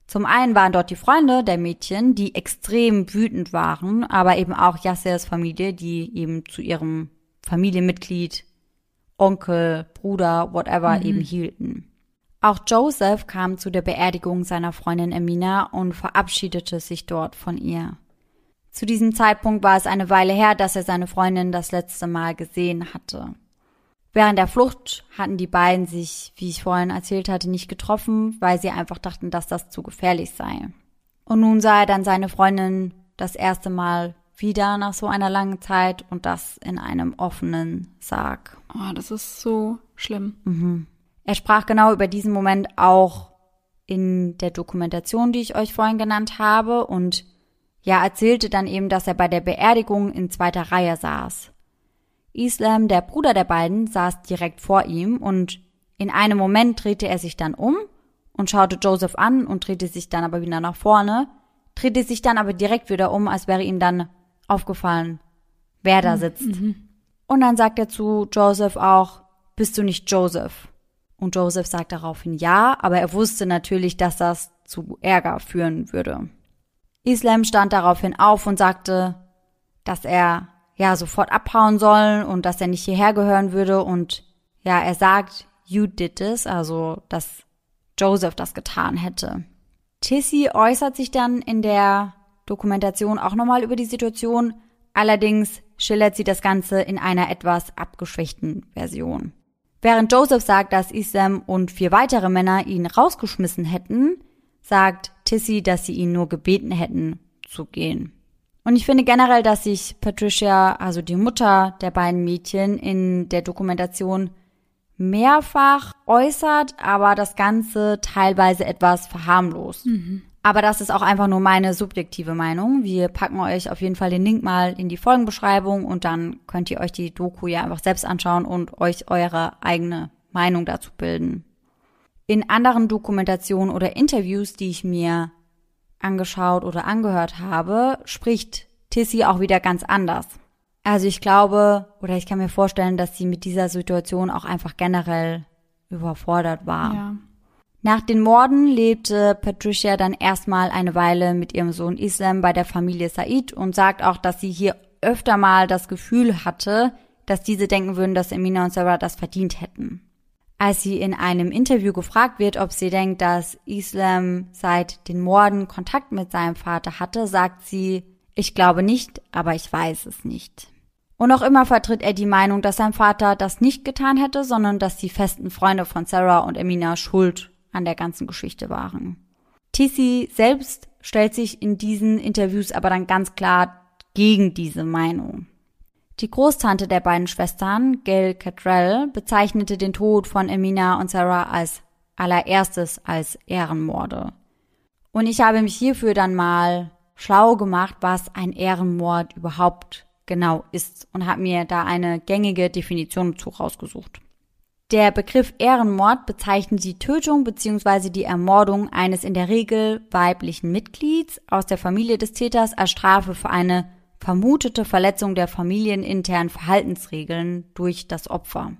Speaker 2: Zum einen waren dort die Freunde der Mädchen, die extrem wütend waren, aber eben auch Yassirs Familie, die eben zu ihrem Familienmitglied, Onkel, Bruder, whatever mhm. eben hielten. Auch Joseph kam zu der Beerdigung seiner Freundin Amina und verabschiedete sich dort von ihr. Zu diesem Zeitpunkt war es eine Weile her, dass er seine Freundin das letzte Mal gesehen hatte. Während der Flucht hatten die beiden sich, wie ich vorhin erzählt hatte, nicht getroffen, weil sie einfach dachten, dass das zu gefährlich sei. Und nun sah er dann seine Freundin das erste Mal wieder nach so einer langen Zeit und das in einem offenen Sarg.
Speaker 1: Oh, das ist so schlimm.
Speaker 2: Mhm. Er sprach genau über diesen Moment auch in der Dokumentation, die ich euch vorhin genannt habe und ja, erzählte dann eben, dass er bei der Beerdigung in zweiter Reihe saß. Islam, der Bruder der beiden, saß direkt vor ihm und in einem Moment drehte er sich dann um und schaute Joseph an und drehte sich dann aber wieder nach vorne, drehte sich dann aber direkt wieder um, als wäre ihm dann aufgefallen, wer da mhm, sitzt. Mhm. Und dann sagt er zu Joseph auch, bist du nicht Joseph? Und Joseph sagt daraufhin ja, aber er wusste natürlich, dass das zu Ärger führen würde. Islam stand daraufhin auf und sagte, dass er ja sofort abhauen soll und dass er nicht hierher gehören würde und ja, er sagt, you did this, also dass Joseph das getan hätte. Tissy äußert sich dann in der Dokumentation auch nochmal über die Situation, allerdings schildert sie das Ganze in einer etwas abgeschwächten Version. Während Joseph sagt, dass Isam und vier weitere Männer ihn rausgeschmissen hätten, sagt Tissy, dass sie ihn nur gebeten hätten zu gehen. Und ich finde generell, dass sich Patricia, also die Mutter der beiden Mädchen, in der Dokumentation mehrfach äußert, aber das Ganze teilweise etwas verharmlost. Mhm. Aber das ist auch einfach nur meine subjektive Meinung. Wir packen euch auf jeden Fall den Link mal in die Folgenbeschreibung und dann könnt ihr euch die Doku ja einfach selbst anschauen und euch eure eigene Meinung dazu bilden. In anderen Dokumentationen oder Interviews, die ich mir angeschaut oder angehört habe, spricht Tissy auch wieder ganz anders. Also ich glaube oder ich kann mir vorstellen, dass sie mit dieser Situation auch einfach generell überfordert war. Ja. Nach den Morden lebte Patricia dann erstmal eine Weile mit ihrem Sohn Islam bei der Familie Said und sagt auch, dass sie hier öfter mal das Gefühl hatte, dass diese denken würden, dass Emina und Sarah das verdient hätten. Als sie in einem Interview gefragt wird, ob sie denkt, dass Islam seit den Morden Kontakt mit seinem Vater hatte, sagt sie, ich glaube nicht, aber ich weiß es nicht. Und noch immer vertritt er die Meinung, dass sein Vater das nicht getan hätte, sondern dass die festen Freunde von Sarah und Emina schuld an der ganzen Geschichte waren. Tissy selbst stellt sich in diesen Interviews aber dann ganz klar gegen diese Meinung. Die Großtante der beiden Schwestern, Gail Catrell, bezeichnete den Tod von Emina und Sarah als allererstes als Ehrenmorde. Und ich habe mich hierfür dann mal schlau gemacht, was ein Ehrenmord überhaupt genau ist und habe mir da eine gängige Definition zu rausgesucht. Der Begriff Ehrenmord bezeichnet die Tötung bzw. die Ermordung eines in der Regel weiblichen Mitglieds aus der Familie des Täters als Strafe für eine vermutete Verletzung der familieninternen Verhaltensregeln durch das Opfer.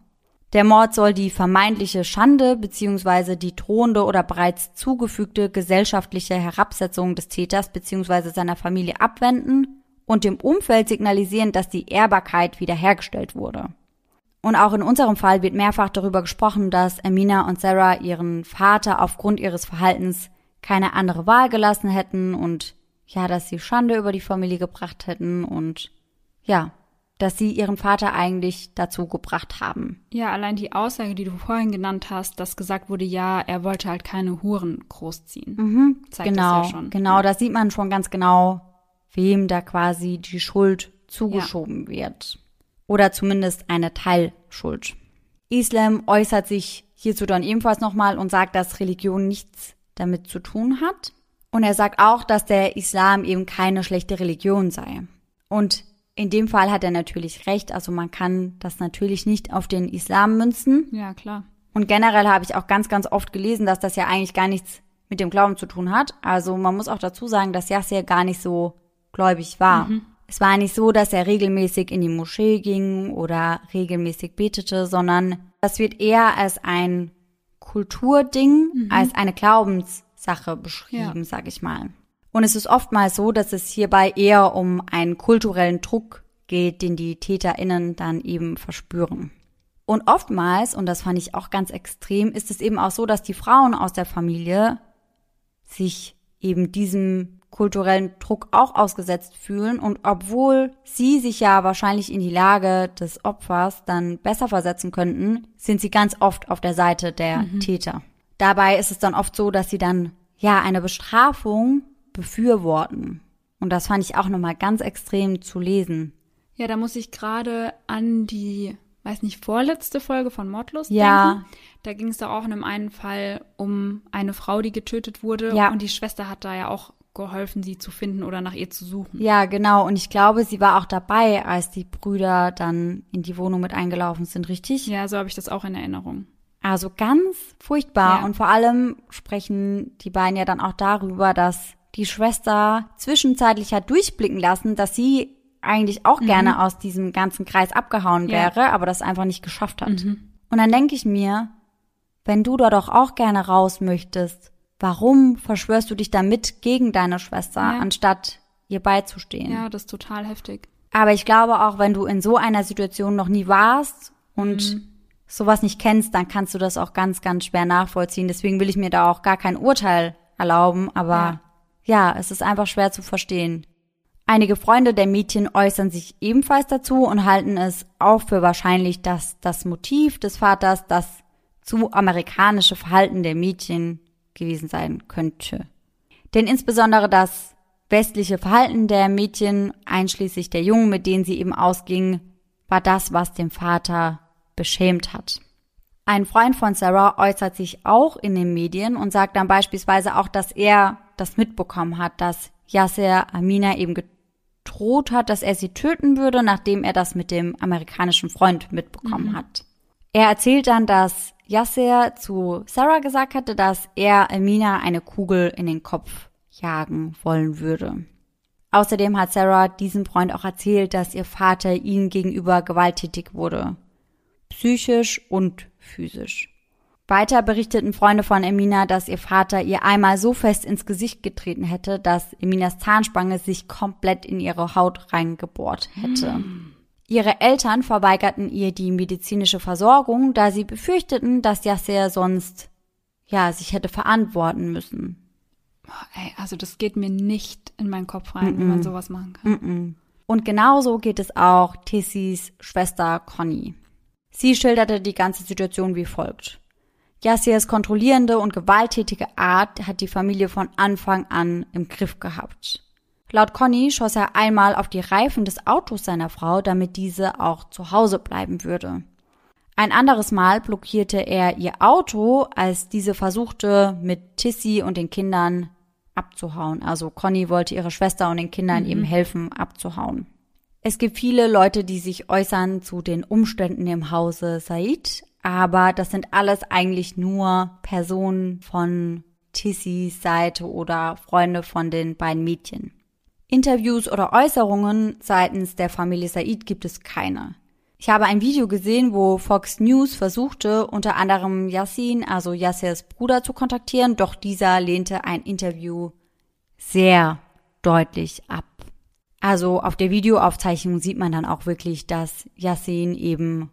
Speaker 2: Der Mord soll die vermeintliche Schande bzw. die drohende oder bereits zugefügte gesellschaftliche Herabsetzung des Täters bzw. seiner Familie abwenden und dem Umfeld signalisieren, dass die Ehrbarkeit wiederhergestellt wurde. Und auch in unserem Fall wird mehrfach darüber gesprochen, dass Amina und Sarah ihren Vater aufgrund ihres Verhaltens keine andere Wahl gelassen hätten und ja, dass sie Schande über die Familie gebracht hätten und ja, dass sie ihren Vater eigentlich dazu gebracht haben.
Speaker 1: Ja, allein die Aussage, die du vorhin genannt hast, dass gesagt wurde, ja, er wollte halt keine Huren großziehen.
Speaker 2: Mhm, zeigt genau, das ja schon. Genau, ja. da sieht man schon ganz genau, wem da quasi die Schuld zugeschoben ja. wird oder zumindest eine Teilschuld. Islam äußert sich hierzu dann ebenfalls nochmal und sagt, dass Religion nichts damit zu tun hat. Und er sagt auch, dass der Islam eben keine schlechte Religion sei. Und in dem Fall hat er natürlich recht. Also man kann das natürlich nicht auf den Islam münzen.
Speaker 1: Ja, klar.
Speaker 2: Und generell habe ich auch ganz, ganz oft gelesen, dass das ja eigentlich gar nichts mit dem Glauben zu tun hat. Also man muss auch dazu sagen, dass Yasser gar nicht so gläubig war. Mhm. Es war nicht so, dass er regelmäßig in die Moschee ging oder regelmäßig betete, sondern das wird eher als ein Kulturding, mhm. als eine Glaubenssache beschrieben, ja. sag ich mal. Und es ist oftmals so, dass es hierbei eher um einen kulturellen Druck geht, den die TäterInnen dann eben verspüren. Und oftmals, und das fand ich auch ganz extrem, ist es eben auch so, dass die Frauen aus der Familie sich eben diesem kulturellen Druck auch ausgesetzt fühlen und obwohl sie sich ja wahrscheinlich in die Lage des Opfers dann besser versetzen könnten, sind sie ganz oft auf der Seite der mhm. Täter. Dabei ist es dann oft so, dass sie dann ja eine Bestrafung befürworten. Und das fand ich auch nochmal ganz extrem zu lesen.
Speaker 1: Ja, da muss ich gerade an die, weiß nicht, vorletzte Folge von Mordlust ja. denken. Da ging es doch auch in einem einen Fall um eine Frau, die getötet wurde. Ja. Und die Schwester hat da ja auch geholfen, sie zu finden oder nach ihr zu suchen.
Speaker 2: Ja, genau. Und ich glaube, sie war auch dabei, als die Brüder dann in die Wohnung mit eingelaufen sind, richtig?
Speaker 1: Ja, so habe ich das auch in Erinnerung.
Speaker 2: Also ganz furchtbar. Ja. Und vor allem sprechen die beiden ja dann auch darüber, dass die Schwester zwischenzeitlich hat durchblicken lassen, dass sie eigentlich auch mhm. gerne aus diesem ganzen Kreis abgehauen wäre, ja. aber das einfach nicht geschafft hat. Mhm. Und dann denke ich mir, wenn du da doch auch gerne raus möchtest, warum verschwörst du dich damit gegen deine Schwester, ja. anstatt ihr beizustehen?
Speaker 1: Ja, das ist total heftig.
Speaker 2: Aber ich glaube auch, wenn du in so einer Situation noch nie warst und mhm. Sowas nicht kennst, dann kannst du das auch ganz, ganz schwer nachvollziehen. Deswegen will ich mir da auch gar kein Urteil erlauben, aber ja, ja es ist einfach schwer zu verstehen. Einige Freunde der Mädchen äußern sich ebenfalls dazu und halten es auch für wahrscheinlich, dass das Motiv des Vaters das zu amerikanische Verhalten der Mädchen gewesen sein könnte. Denn insbesondere das westliche Verhalten der Mädchen, einschließlich der Jungen, mit denen sie eben ausging, war das, was den Vater beschämt hat. Ein Freund von Sarah äußert sich auch in den Medien und sagt dann beispielsweise auch, dass er das mitbekommen hat, dass Yasser Amina eben gedroht hat, dass er sie töten würde, nachdem er das mit dem amerikanischen Freund mitbekommen mhm. hat. Er erzählt dann, dass Yasser zu Sarah gesagt hatte, dass er Amina eine Kugel in den Kopf jagen wollen würde. Außerdem hat Sarah diesem Freund auch erzählt, dass ihr Vater ihnen gegenüber gewalttätig wurde. Psychisch und physisch. Weiter berichteten Freunde von Emina, dass ihr Vater ihr einmal so fest ins Gesicht getreten hätte, dass Eminas Zahnspange sich komplett in ihre Haut reingebohrt hätte. Mm. Ihre Eltern verweigerten ihr die medizinische Versorgung, da sie befürchteten, dass Yasser sonst, ja, sich hätte verantworten müssen.
Speaker 1: Oh, ey, also das geht mir nicht in meinen Kopf rein, mm -mm. wie man sowas machen kann.
Speaker 2: Mm Und genauso geht es auch Tissys Schwester Conny. Sie schilderte die ganze Situation wie folgt. Yassirs kontrollierende und gewalttätige Art hat die Familie von Anfang an im Griff gehabt. Laut Conny schoss er einmal auf die Reifen des Autos seiner Frau, damit diese auch zu Hause bleiben würde. Ein anderes Mal blockierte er ihr Auto, als diese versuchte, mit Tissy und den Kindern abzuhauen. Also Conny wollte ihrer Schwester und den Kindern mhm. eben helfen, abzuhauen. Es gibt viele Leute, die sich äußern zu den Umständen im Hause Said, aber das sind alles eigentlich nur Personen von Tissys Seite oder Freunde von den beiden Mädchen. Interviews oder Äußerungen seitens der Familie Said gibt es keine. Ich habe ein Video gesehen, wo Fox News versuchte, unter anderem Yassin, also Yassirs Bruder, zu kontaktieren, doch dieser lehnte ein Interview sehr deutlich ab. Also auf der Videoaufzeichnung sieht man dann auch wirklich, dass Yassin eben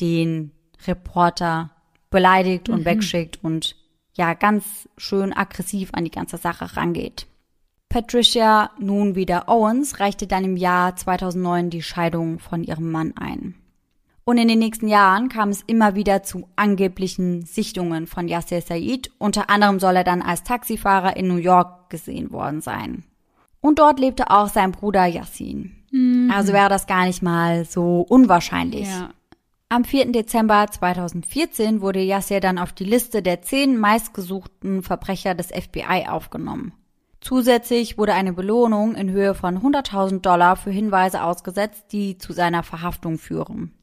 Speaker 2: den Reporter beleidigt und mhm. wegschickt und ja ganz schön aggressiv an die ganze Sache rangeht. Patricia, nun wieder Owens, reichte dann im Jahr 2009 die Scheidung von ihrem Mann ein. Und in den nächsten Jahren kam es immer wieder zu angeblichen Sichtungen von Yasser Said. Unter anderem soll er dann als Taxifahrer in New York gesehen worden sein. Und dort lebte auch sein Bruder Yassin. Mhm. Also wäre das gar nicht mal so unwahrscheinlich. Ja. Am 4. Dezember 2014 wurde Yasser dann auf die Liste der zehn meistgesuchten Verbrecher des FBI aufgenommen. Zusätzlich wurde eine Belohnung in Höhe von 100.000 Dollar für Hinweise ausgesetzt, die zu seiner Verhaftung führen.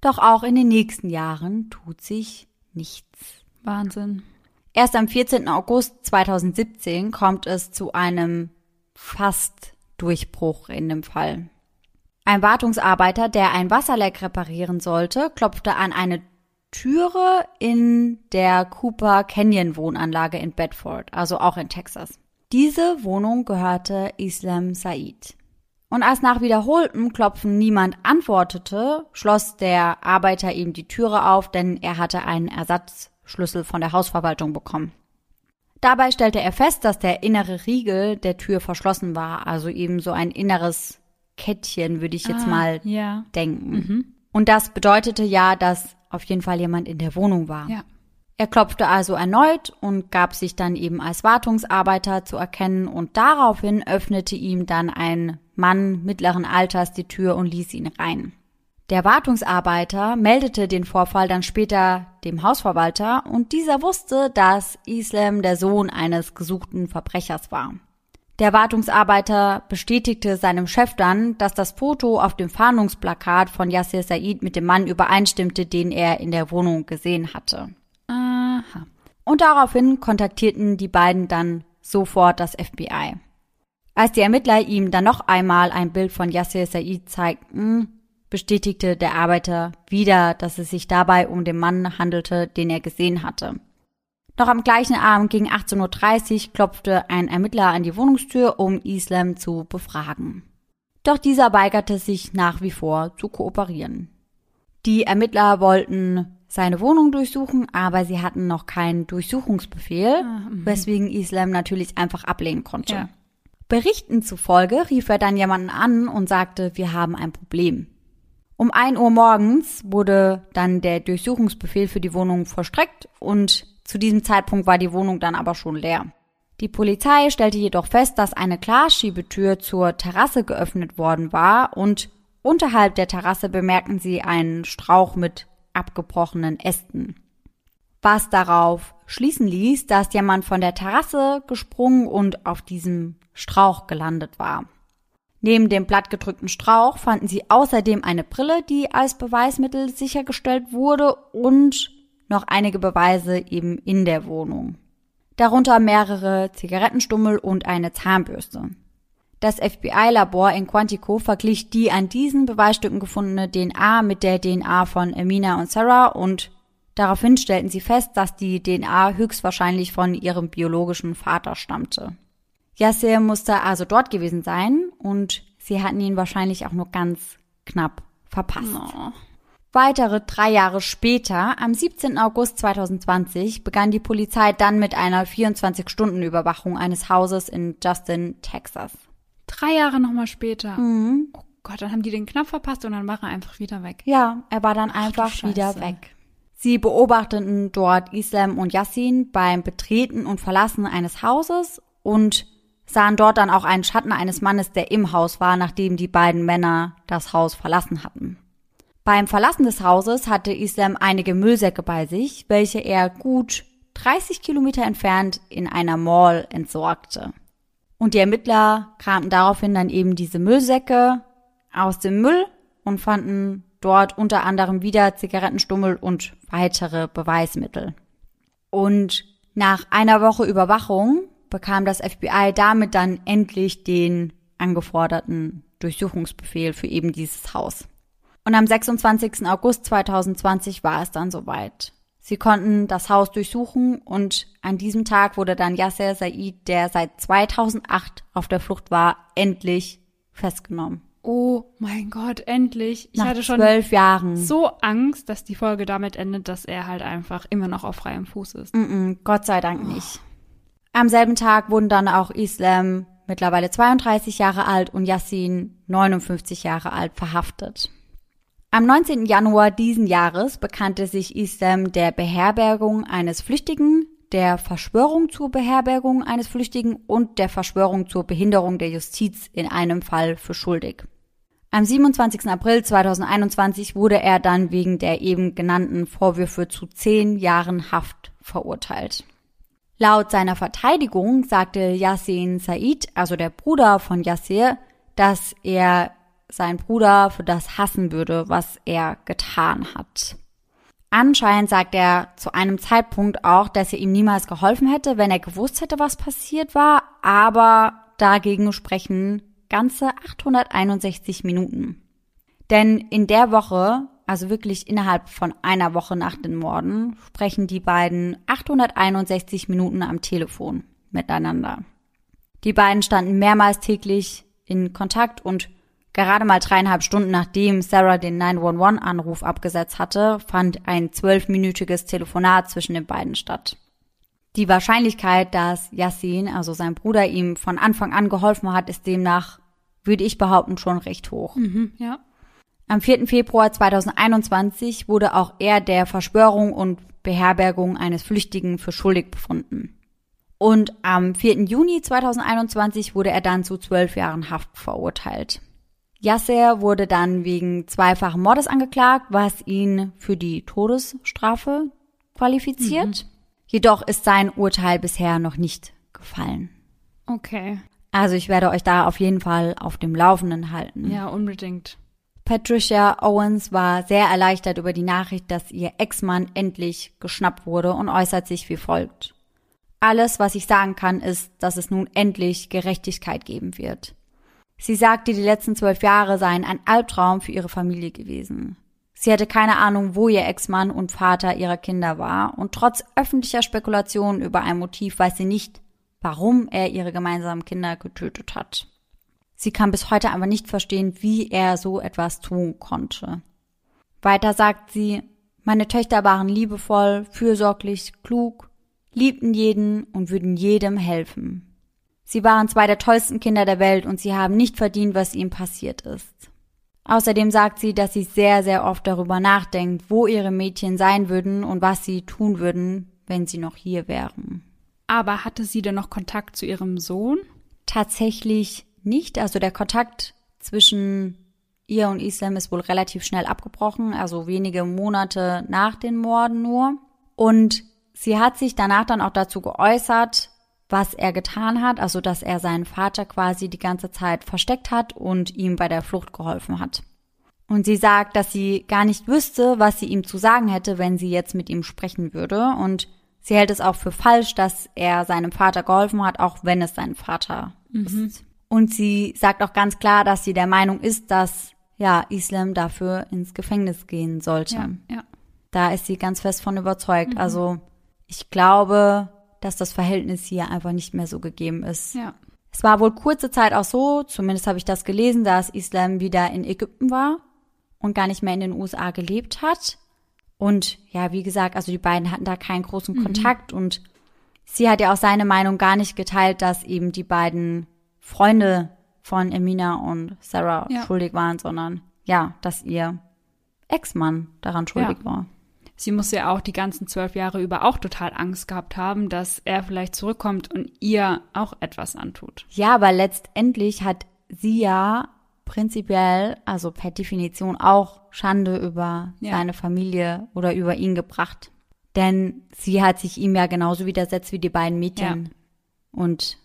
Speaker 2: Doch auch in den nächsten Jahren tut sich nichts.
Speaker 1: Wahnsinn.
Speaker 2: Erst am 14. August 2017 kommt es zu einem fast Durchbruch in dem Fall. Ein Wartungsarbeiter, der ein Wasserleck reparieren sollte, klopfte an eine Türe in der Cooper Canyon Wohnanlage in Bedford, also auch in Texas. Diese Wohnung gehörte Islam Said. Und als nach wiederholtem Klopfen niemand antwortete, schloss der Arbeiter ihm die Türe auf, denn er hatte einen Ersatzschlüssel von der Hausverwaltung bekommen. Dabei stellte er fest, dass der innere Riegel der Tür verschlossen war, also eben so ein inneres Kettchen, würde ich jetzt
Speaker 1: Ah,
Speaker 2: mal
Speaker 1: ja.
Speaker 2: denken.
Speaker 1: Mhm.
Speaker 2: Und das bedeutete ja, dass auf jeden Fall jemand in der Wohnung war.
Speaker 1: Ja.
Speaker 2: Er klopfte also erneut und gab sich dann eben als Wartungsarbeiter zu erkennen und daraufhin öffnete ihm dann ein Mann mittleren Alters die Tür und ließ ihn rein. Der Wartungsarbeiter meldete den Vorfall dann später dem Hausverwalter und dieser wusste, dass Islam der Sohn eines gesuchten Verbrechers war. Der Wartungsarbeiter bestätigte seinem Chef dann, dass das Foto auf dem Fahndungsplakat von Yasser Said mit dem Mann übereinstimmte, den er in der Wohnung gesehen hatte.
Speaker 1: Aha.
Speaker 2: Und daraufhin kontaktierten die beiden dann sofort das FBI. Als die Ermittler ihm dann noch einmal ein Bild von Yasser Said zeigten, bestätigte der Arbeiter wieder, dass es sich dabei um den Mann handelte, den er gesehen hatte. Noch am gleichen Abend gegen 18.30 Uhr klopfte ein Ermittler an die Wohnungstür, um Islam zu befragen. Doch dieser weigerte sich nach wie vor zu kooperieren. Die Ermittler wollten seine Wohnung durchsuchen, aber sie hatten noch keinen Durchsuchungsbefehl,
Speaker 1: Ah, mhm.
Speaker 2: weswegen Islam natürlich einfach ablehnen konnte.
Speaker 1: Ja.
Speaker 2: Berichten zufolge rief er dann jemanden an und sagte, wir haben ein Problem. Um 1 Uhr morgens wurde dann der Durchsuchungsbefehl für die Wohnung vollstreckt und zu diesem Zeitpunkt war die Wohnung dann aber schon leer. Die Polizei stellte jedoch fest, dass eine Glasschiebetür zur Terrasse geöffnet worden war und unterhalb der Terrasse bemerkten sie einen Strauch mit abgebrochenen Ästen. Was darauf schließen ließ, dass jemand von der Terrasse gesprungen und auf diesem Strauch gelandet war. Neben dem blattgedrückten Strauch fanden sie außerdem eine Brille, die als Beweismittel sichergestellt wurde und noch einige Beweise eben in der Wohnung. Darunter mehrere Zigarettenstummel und eine Zahnbürste. Das FBI-Labor in Quantico verglich die an diesen Beweisstücken gefundene DNA mit der DNA von Amina und Sarah und daraufhin stellten sie fest, dass die DNA höchstwahrscheinlich von ihrem biologischen Vater stammte. Yasser musste also dort gewesen sein und sie hatten ihn wahrscheinlich auch nur ganz knapp verpasst.
Speaker 1: Oh.
Speaker 2: Weitere drei Jahre später, am 17. August 2020, begann die Polizei dann mit einer 24-Stunden-Überwachung eines Hauses in Justin, Texas.
Speaker 1: Drei Jahre nochmal später.
Speaker 2: Mhm.
Speaker 1: Oh Gott, dann haben die den knapp verpasst und dann war er einfach wieder weg.
Speaker 2: Ja, er war dann
Speaker 1: Ach
Speaker 2: einfach wieder weg. Sie beobachteten dort Islam und Yassin beim Betreten und Verlassen eines Hauses und sahen dort dann auch einen Schatten eines Mannes, der im Haus war, nachdem die beiden Männer das Haus verlassen hatten. Beim Verlassen des Hauses hatte Islam einige Müllsäcke bei sich, welche er gut 30 Kilometer entfernt in einer Mall entsorgte. Und die Ermittler kramten daraufhin dann eben diese Müllsäcke aus dem Müll und fanden dort unter anderem wieder Zigarettenstummel und weitere Beweismittel. Und nach einer Woche Überwachung bekam das FBI damit dann endlich den angeforderten Durchsuchungsbefehl für eben dieses Haus. Und am 26. August 2020 war es dann soweit. Sie konnten das Haus durchsuchen und an diesem Tag wurde dann Yasser Said, der seit 2008 auf der Flucht war, endlich festgenommen.
Speaker 1: Oh mein Gott, endlich. Ich
Speaker 2: Nach
Speaker 1: hatte schon
Speaker 2: zwölf Jahren.
Speaker 1: so Angst, dass die Folge damit endet, dass er halt einfach immer noch auf freiem Fuß ist.
Speaker 2: Mm-mm, Gott sei Dank nicht. Am selben Tag wurden dann auch Islam, mittlerweile 32 Jahre alt, und Yassin, 59 Jahre alt, verhaftet. Am 19. Januar diesen Jahres bekannte sich Islam der Beherbergung eines Flüchtigen, der Verschwörung zur Beherbergung eines Flüchtigen und der Verschwörung zur Behinderung der Justiz in einem Fall für schuldig. Am 27. April 2021 wurde er dann wegen der eben genannten Vorwürfe zu zehn Jahren Haft verurteilt. Laut seiner Verteidigung sagte Yassin Said, also der Bruder von Yassir, dass er seinen Bruder für das hassen würde, was er getan hat. Anscheinend sagt er zu einem Zeitpunkt auch, dass er ihm niemals geholfen hätte, wenn er gewusst hätte, was passiert war, aber dagegen sprechen ganze 861 Minuten. Denn in der Woche, also wirklich innerhalb von einer Woche nach den Morden, sprechen die beiden 861 Minuten am Telefon miteinander. Die beiden standen mehrmals täglich in Kontakt und gerade mal dreieinhalb Stunden nachdem Sarah den 911-Anruf abgesetzt hatte, fand ein zwölfminütiges Telefonat zwischen den beiden statt. Die Wahrscheinlichkeit, dass Yassin, also sein Bruder, ihm von Anfang an geholfen hat, ist demnach, würde ich behaupten, schon recht hoch.
Speaker 1: Mhm, ja.
Speaker 2: Am 4. Februar 2021 wurde auch er der Verschwörung und Beherbergung eines Flüchtigen für schuldig befunden. Und am 4. Juni 2021 wurde er dann zu zwölf Jahren Haft verurteilt. Yasser wurde dann wegen zweifachen Mordes angeklagt, was ihn für die Todesstrafe qualifiziert. Mhm. Jedoch ist sein Urteil bisher noch nicht gefallen.
Speaker 1: Okay.
Speaker 2: Also ich werde euch da auf jeden Fall auf dem Laufenden halten.
Speaker 1: Ja, unbedingt.
Speaker 2: Patricia Owens war sehr erleichtert über die Nachricht, dass ihr Ex-Mann endlich geschnappt wurde und äußert sich wie folgt. Alles, was ich sagen kann, ist, dass es nun endlich Gerechtigkeit geben wird. Sie sagte, die letzten zwölf Jahre seien ein Albtraum für ihre Familie gewesen. Sie hatte keine Ahnung, wo ihr Ex-Mann und Vater ihrer Kinder war, und trotz öffentlicher Spekulationen über ein Motiv weiß sie nicht, warum er ihre gemeinsamen Kinder getötet hat. Sie kann bis heute aber nicht verstehen, wie er so etwas tun konnte. Weiter sagt sie, meine Töchter waren liebevoll, fürsorglich, klug, liebten jeden und würden jedem helfen. Sie waren zwei der tollsten Kinder der Welt und sie haben nicht verdient, was ihnen passiert ist. Außerdem sagt sie, dass sie sehr, sehr oft darüber nachdenkt, wo ihre Mädchen sein würden und was sie tun würden, wenn sie noch hier wären.
Speaker 1: Aber hatte sie denn noch Kontakt zu ihrem Sohn?
Speaker 2: Tatsächlich nicht. Also der Kontakt zwischen ihr und Islam ist wohl relativ schnell abgebrochen, also wenige Monate nach den Morden nur. Und Sie hat sich danach dann auch dazu geäußert, was er getan hat, also dass er seinen Vater quasi die ganze Zeit versteckt hat und ihm bei der Flucht geholfen hat. Und sie sagt, dass sie gar nicht wüsste, was sie ihm zu sagen hätte, wenn sie jetzt mit ihm sprechen würde. Und sie hält es auch für falsch, dass er seinem Vater geholfen hat, auch wenn es sein Vater mhm. ist. Und sie sagt auch ganz klar, dass sie der Meinung ist, dass ja Islam dafür ins Gefängnis gehen sollte.
Speaker 1: Ja, ja.
Speaker 2: Da ist sie ganz fest von überzeugt. Mhm. Also ich glaube, dass das Verhältnis hier einfach nicht mehr so gegeben ist.
Speaker 1: Ja.
Speaker 2: Es war wohl kurze Zeit auch so, zumindest habe ich das gelesen, dass Islam wieder in Ägypten war und gar nicht mehr in den USA gelebt hat. Und ja, wie gesagt, also die beiden hatten da keinen großen mhm. Kontakt und sie hat ja auch seine Meinung gar nicht geteilt, dass eben die beiden Freunde von Emina und Sarah ja. schuldig waren, sondern ja, dass ihr Ex-Mann daran schuldig ja. war
Speaker 1: sie muss ja auch die ganzen zwölf Jahre über auch total Angst gehabt haben, dass er vielleicht zurückkommt und ihr auch etwas antut.
Speaker 2: Ja, aber letztendlich hat sie ja prinzipiell, also per Definition auch Schande über ja. seine Familie oder über ihn gebracht. Denn sie hat sich ihm ja genauso widersetzt wie die beiden Mädchen. Ja. Und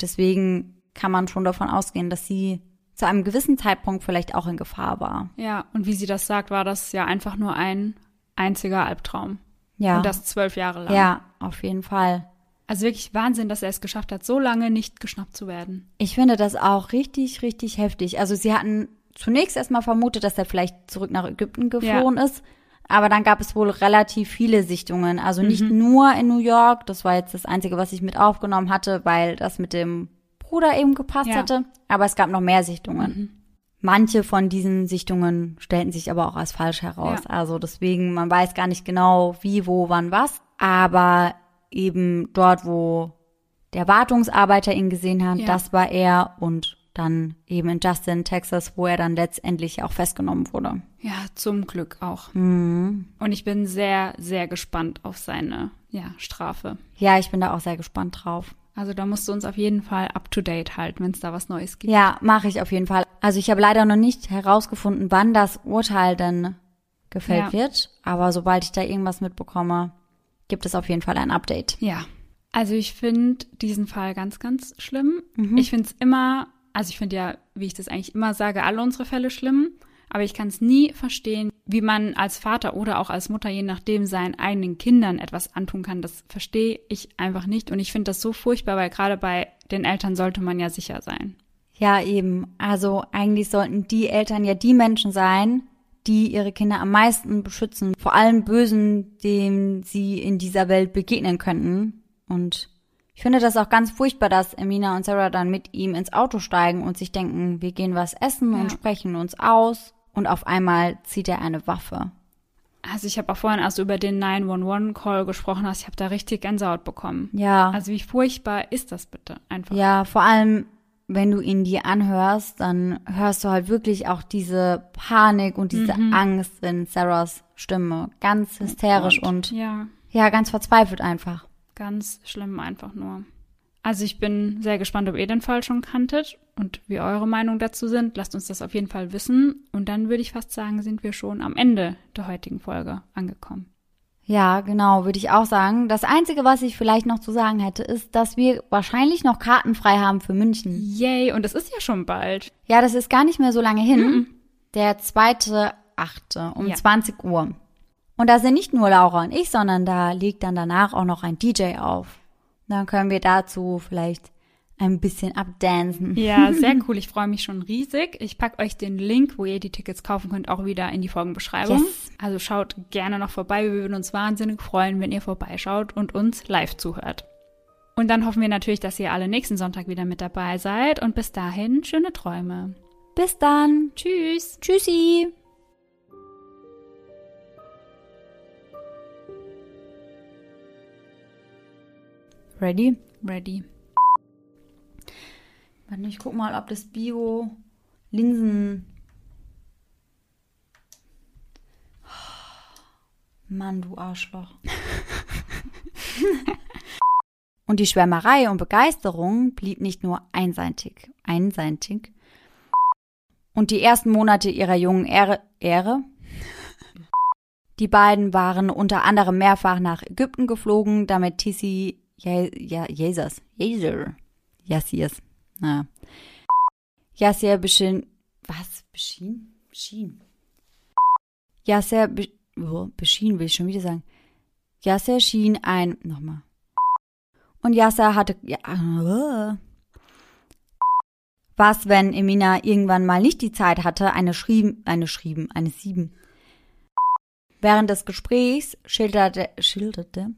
Speaker 2: deswegen kann man schon davon ausgehen, dass sie zu einem gewissen Zeitpunkt vielleicht auch in Gefahr war.
Speaker 1: Ja, und wie sie das sagt, war das ja einfach nur ein einziger Albtraum.
Speaker 2: Ja.
Speaker 1: Und das zwölf Jahre lang.
Speaker 2: Ja, auf jeden Fall.
Speaker 1: Also wirklich Wahnsinn, dass er es geschafft hat, so lange nicht geschnappt zu werden.
Speaker 2: Ich finde das auch richtig, richtig heftig. Also sie hatten zunächst erstmal vermutet, dass er vielleicht zurück nach Ägypten geflohen ja. ist. Aber dann gab es wohl relativ viele Sichtungen. Also nicht mhm. nur in New York. Das war jetzt das Einzige, was ich mit aufgenommen hatte, weil das mit dem Bruder eben gepasst ja. hatte. Aber es gab noch mehr Sichtungen. Mhm. Manche von diesen Sichtungen stellten sich aber auch als falsch heraus. Ja. Also deswegen, man weiß gar nicht genau, wie, wo, wann, was. Aber eben dort, wo der Wartungsarbeiter ihn gesehen hat, ja. das war er und dann eben in Justin, Texas, wo er dann letztendlich auch festgenommen wurde.
Speaker 1: Ja, zum Glück auch.
Speaker 2: Mhm.
Speaker 1: Und ich bin sehr, sehr gespannt auf seine ja, Strafe.
Speaker 2: Ja, ich bin da auch sehr gespannt drauf.
Speaker 1: Also da musst du uns auf jeden Fall up to date halten, wenn es da was Neues gibt.
Speaker 2: Ja, mache ich auf jeden Fall. Also ich habe leider noch nicht herausgefunden, wann das Urteil dann gefällt ja. wird. Aber sobald ich da irgendwas mitbekomme, gibt es auf jeden Fall ein Update.
Speaker 1: Ja. Also ich finde diesen Fall ganz, ganz schlimm.
Speaker 2: Mhm.
Speaker 1: Ich finde es immer, also ich finde ja, wie ich das eigentlich immer sage, alle unsere Fälle schlimm. Aber ich kann es nie verstehen, wie man als Vater oder auch als Mutter, je nachdem, seinen eigenen Kindern etwas antun kann, das verstehe ich einfach nicht. Und ich finde das so furchtbar, weil gerade bei den Eltern sollte man ja sicher sein.
Speaker 2: Ja, eben. Also eigentlich sollten die Eltern ja die Menschen sein, die ihre Kinder am meisten beschützen, vor allem Bösen, dem sie in dieser Welt begegnen könnten. Und ich finde das auch ganz furchtbar, dass Emina und Sarah dann mit ihm ins Auto steigen und sich denken, wir gehen was essen ja. und sprechen uns aus. Und auf einmal zieht er eine Waffe.
Speaker 1: Also ich habe auch vorhin erst über den 911-Call gesprochen, also ich habe da richtig Gänsehaut bekommen.
Speaker 2: Ja.
Speaker 1: Also wie furchtbar ist das bitte einfach?
Speaker 2: Ja, vor allem wenn du ihn dir anhörst, dann hörst du halt wirklich auch diese Panik und diese mhm. Angst in Sarahs Stimme. Ganz hysterisch und, und
Speaker 1: ja.
Speaker 2: ja, ganz verzweifelt einfach.
Speaker 1: Ganz schlimm einfach nur. Also ich bin sehr gespannt, ob ihr den Fall schon kanntet und wie eure Meinung dazu sind. Lasst uns das auf jeden Fall wissen. Und dann würde ich fast sagen, sind wir schon am Ende der heutigen Folge angekommen.
Speaker 2: Ja, genau, würde ich auch sagen. Das Einzige, was ich vielleicht noch zu sagen hätte, ist, dass wir wahrscheinlich noch Karten frei haben für München.
Speaker 1: Yay, und das ist ja schon bald.
Speaker 2: Ja, das ist gar nicht mehr so lange hin. Mm -mm. Der zweite Achte um ja. 20 Uhr. Und da sind nicht nur Laura und ich, sondern da liegt dann danach auch noch ein DJ auf. Dann können wir dazu vielleicht ein bisschen abdancen.
Speaker 1: Ja, sehr [laughs] cool. Ich freue mich schon riesig. Ich packe euch den Link, wo ihr die Tickets kaufen könnt, auch wieder in die Folgenbeschreibung. Yes. Also schaut gerne noch vorbei. Wir würden uns wahnsinnig freuen, wenn ihr vorbeischaut und uns live zuhört. Und dann hoffen wir natürlich, dass ihr alle nächsten Sonntag wieder mit dabei seid. Und bis dahin, schöne Träume.
Speaker 2: Bis dann.
Speaker 1: Tschüss.
Speaker 2: Tschüssi. Ready?
Speaker 1: Ready.
Speaker 2: Warte, ich guck mal, ob das Bio Linsen. Mann, du Arschloch. [laughs] und die Schwärmerei und Begeisterung blieb nicht nur einseitig, einseitig. Und die ersten Monate ihrer jungen Ehre, Ehre? [laughs] Die beiden waren unter anderem mehrfach nach Ägypten geflogen, damit Tissi ja, ja, Jesus, Jesus, Yassirs na. Yasser beschien, was? Beschien? Beschien. Yasser be, beschien, will ich schon wieder sagen. Yasser schien ein, nochmal. Und Yasser hatte, ja, uh, was, wenn Emina irgendwann mal nicht die Zeit hatte, eine schrieben, eine schrieben, eine sieben. Während des Gesprächs schilderte, schilderte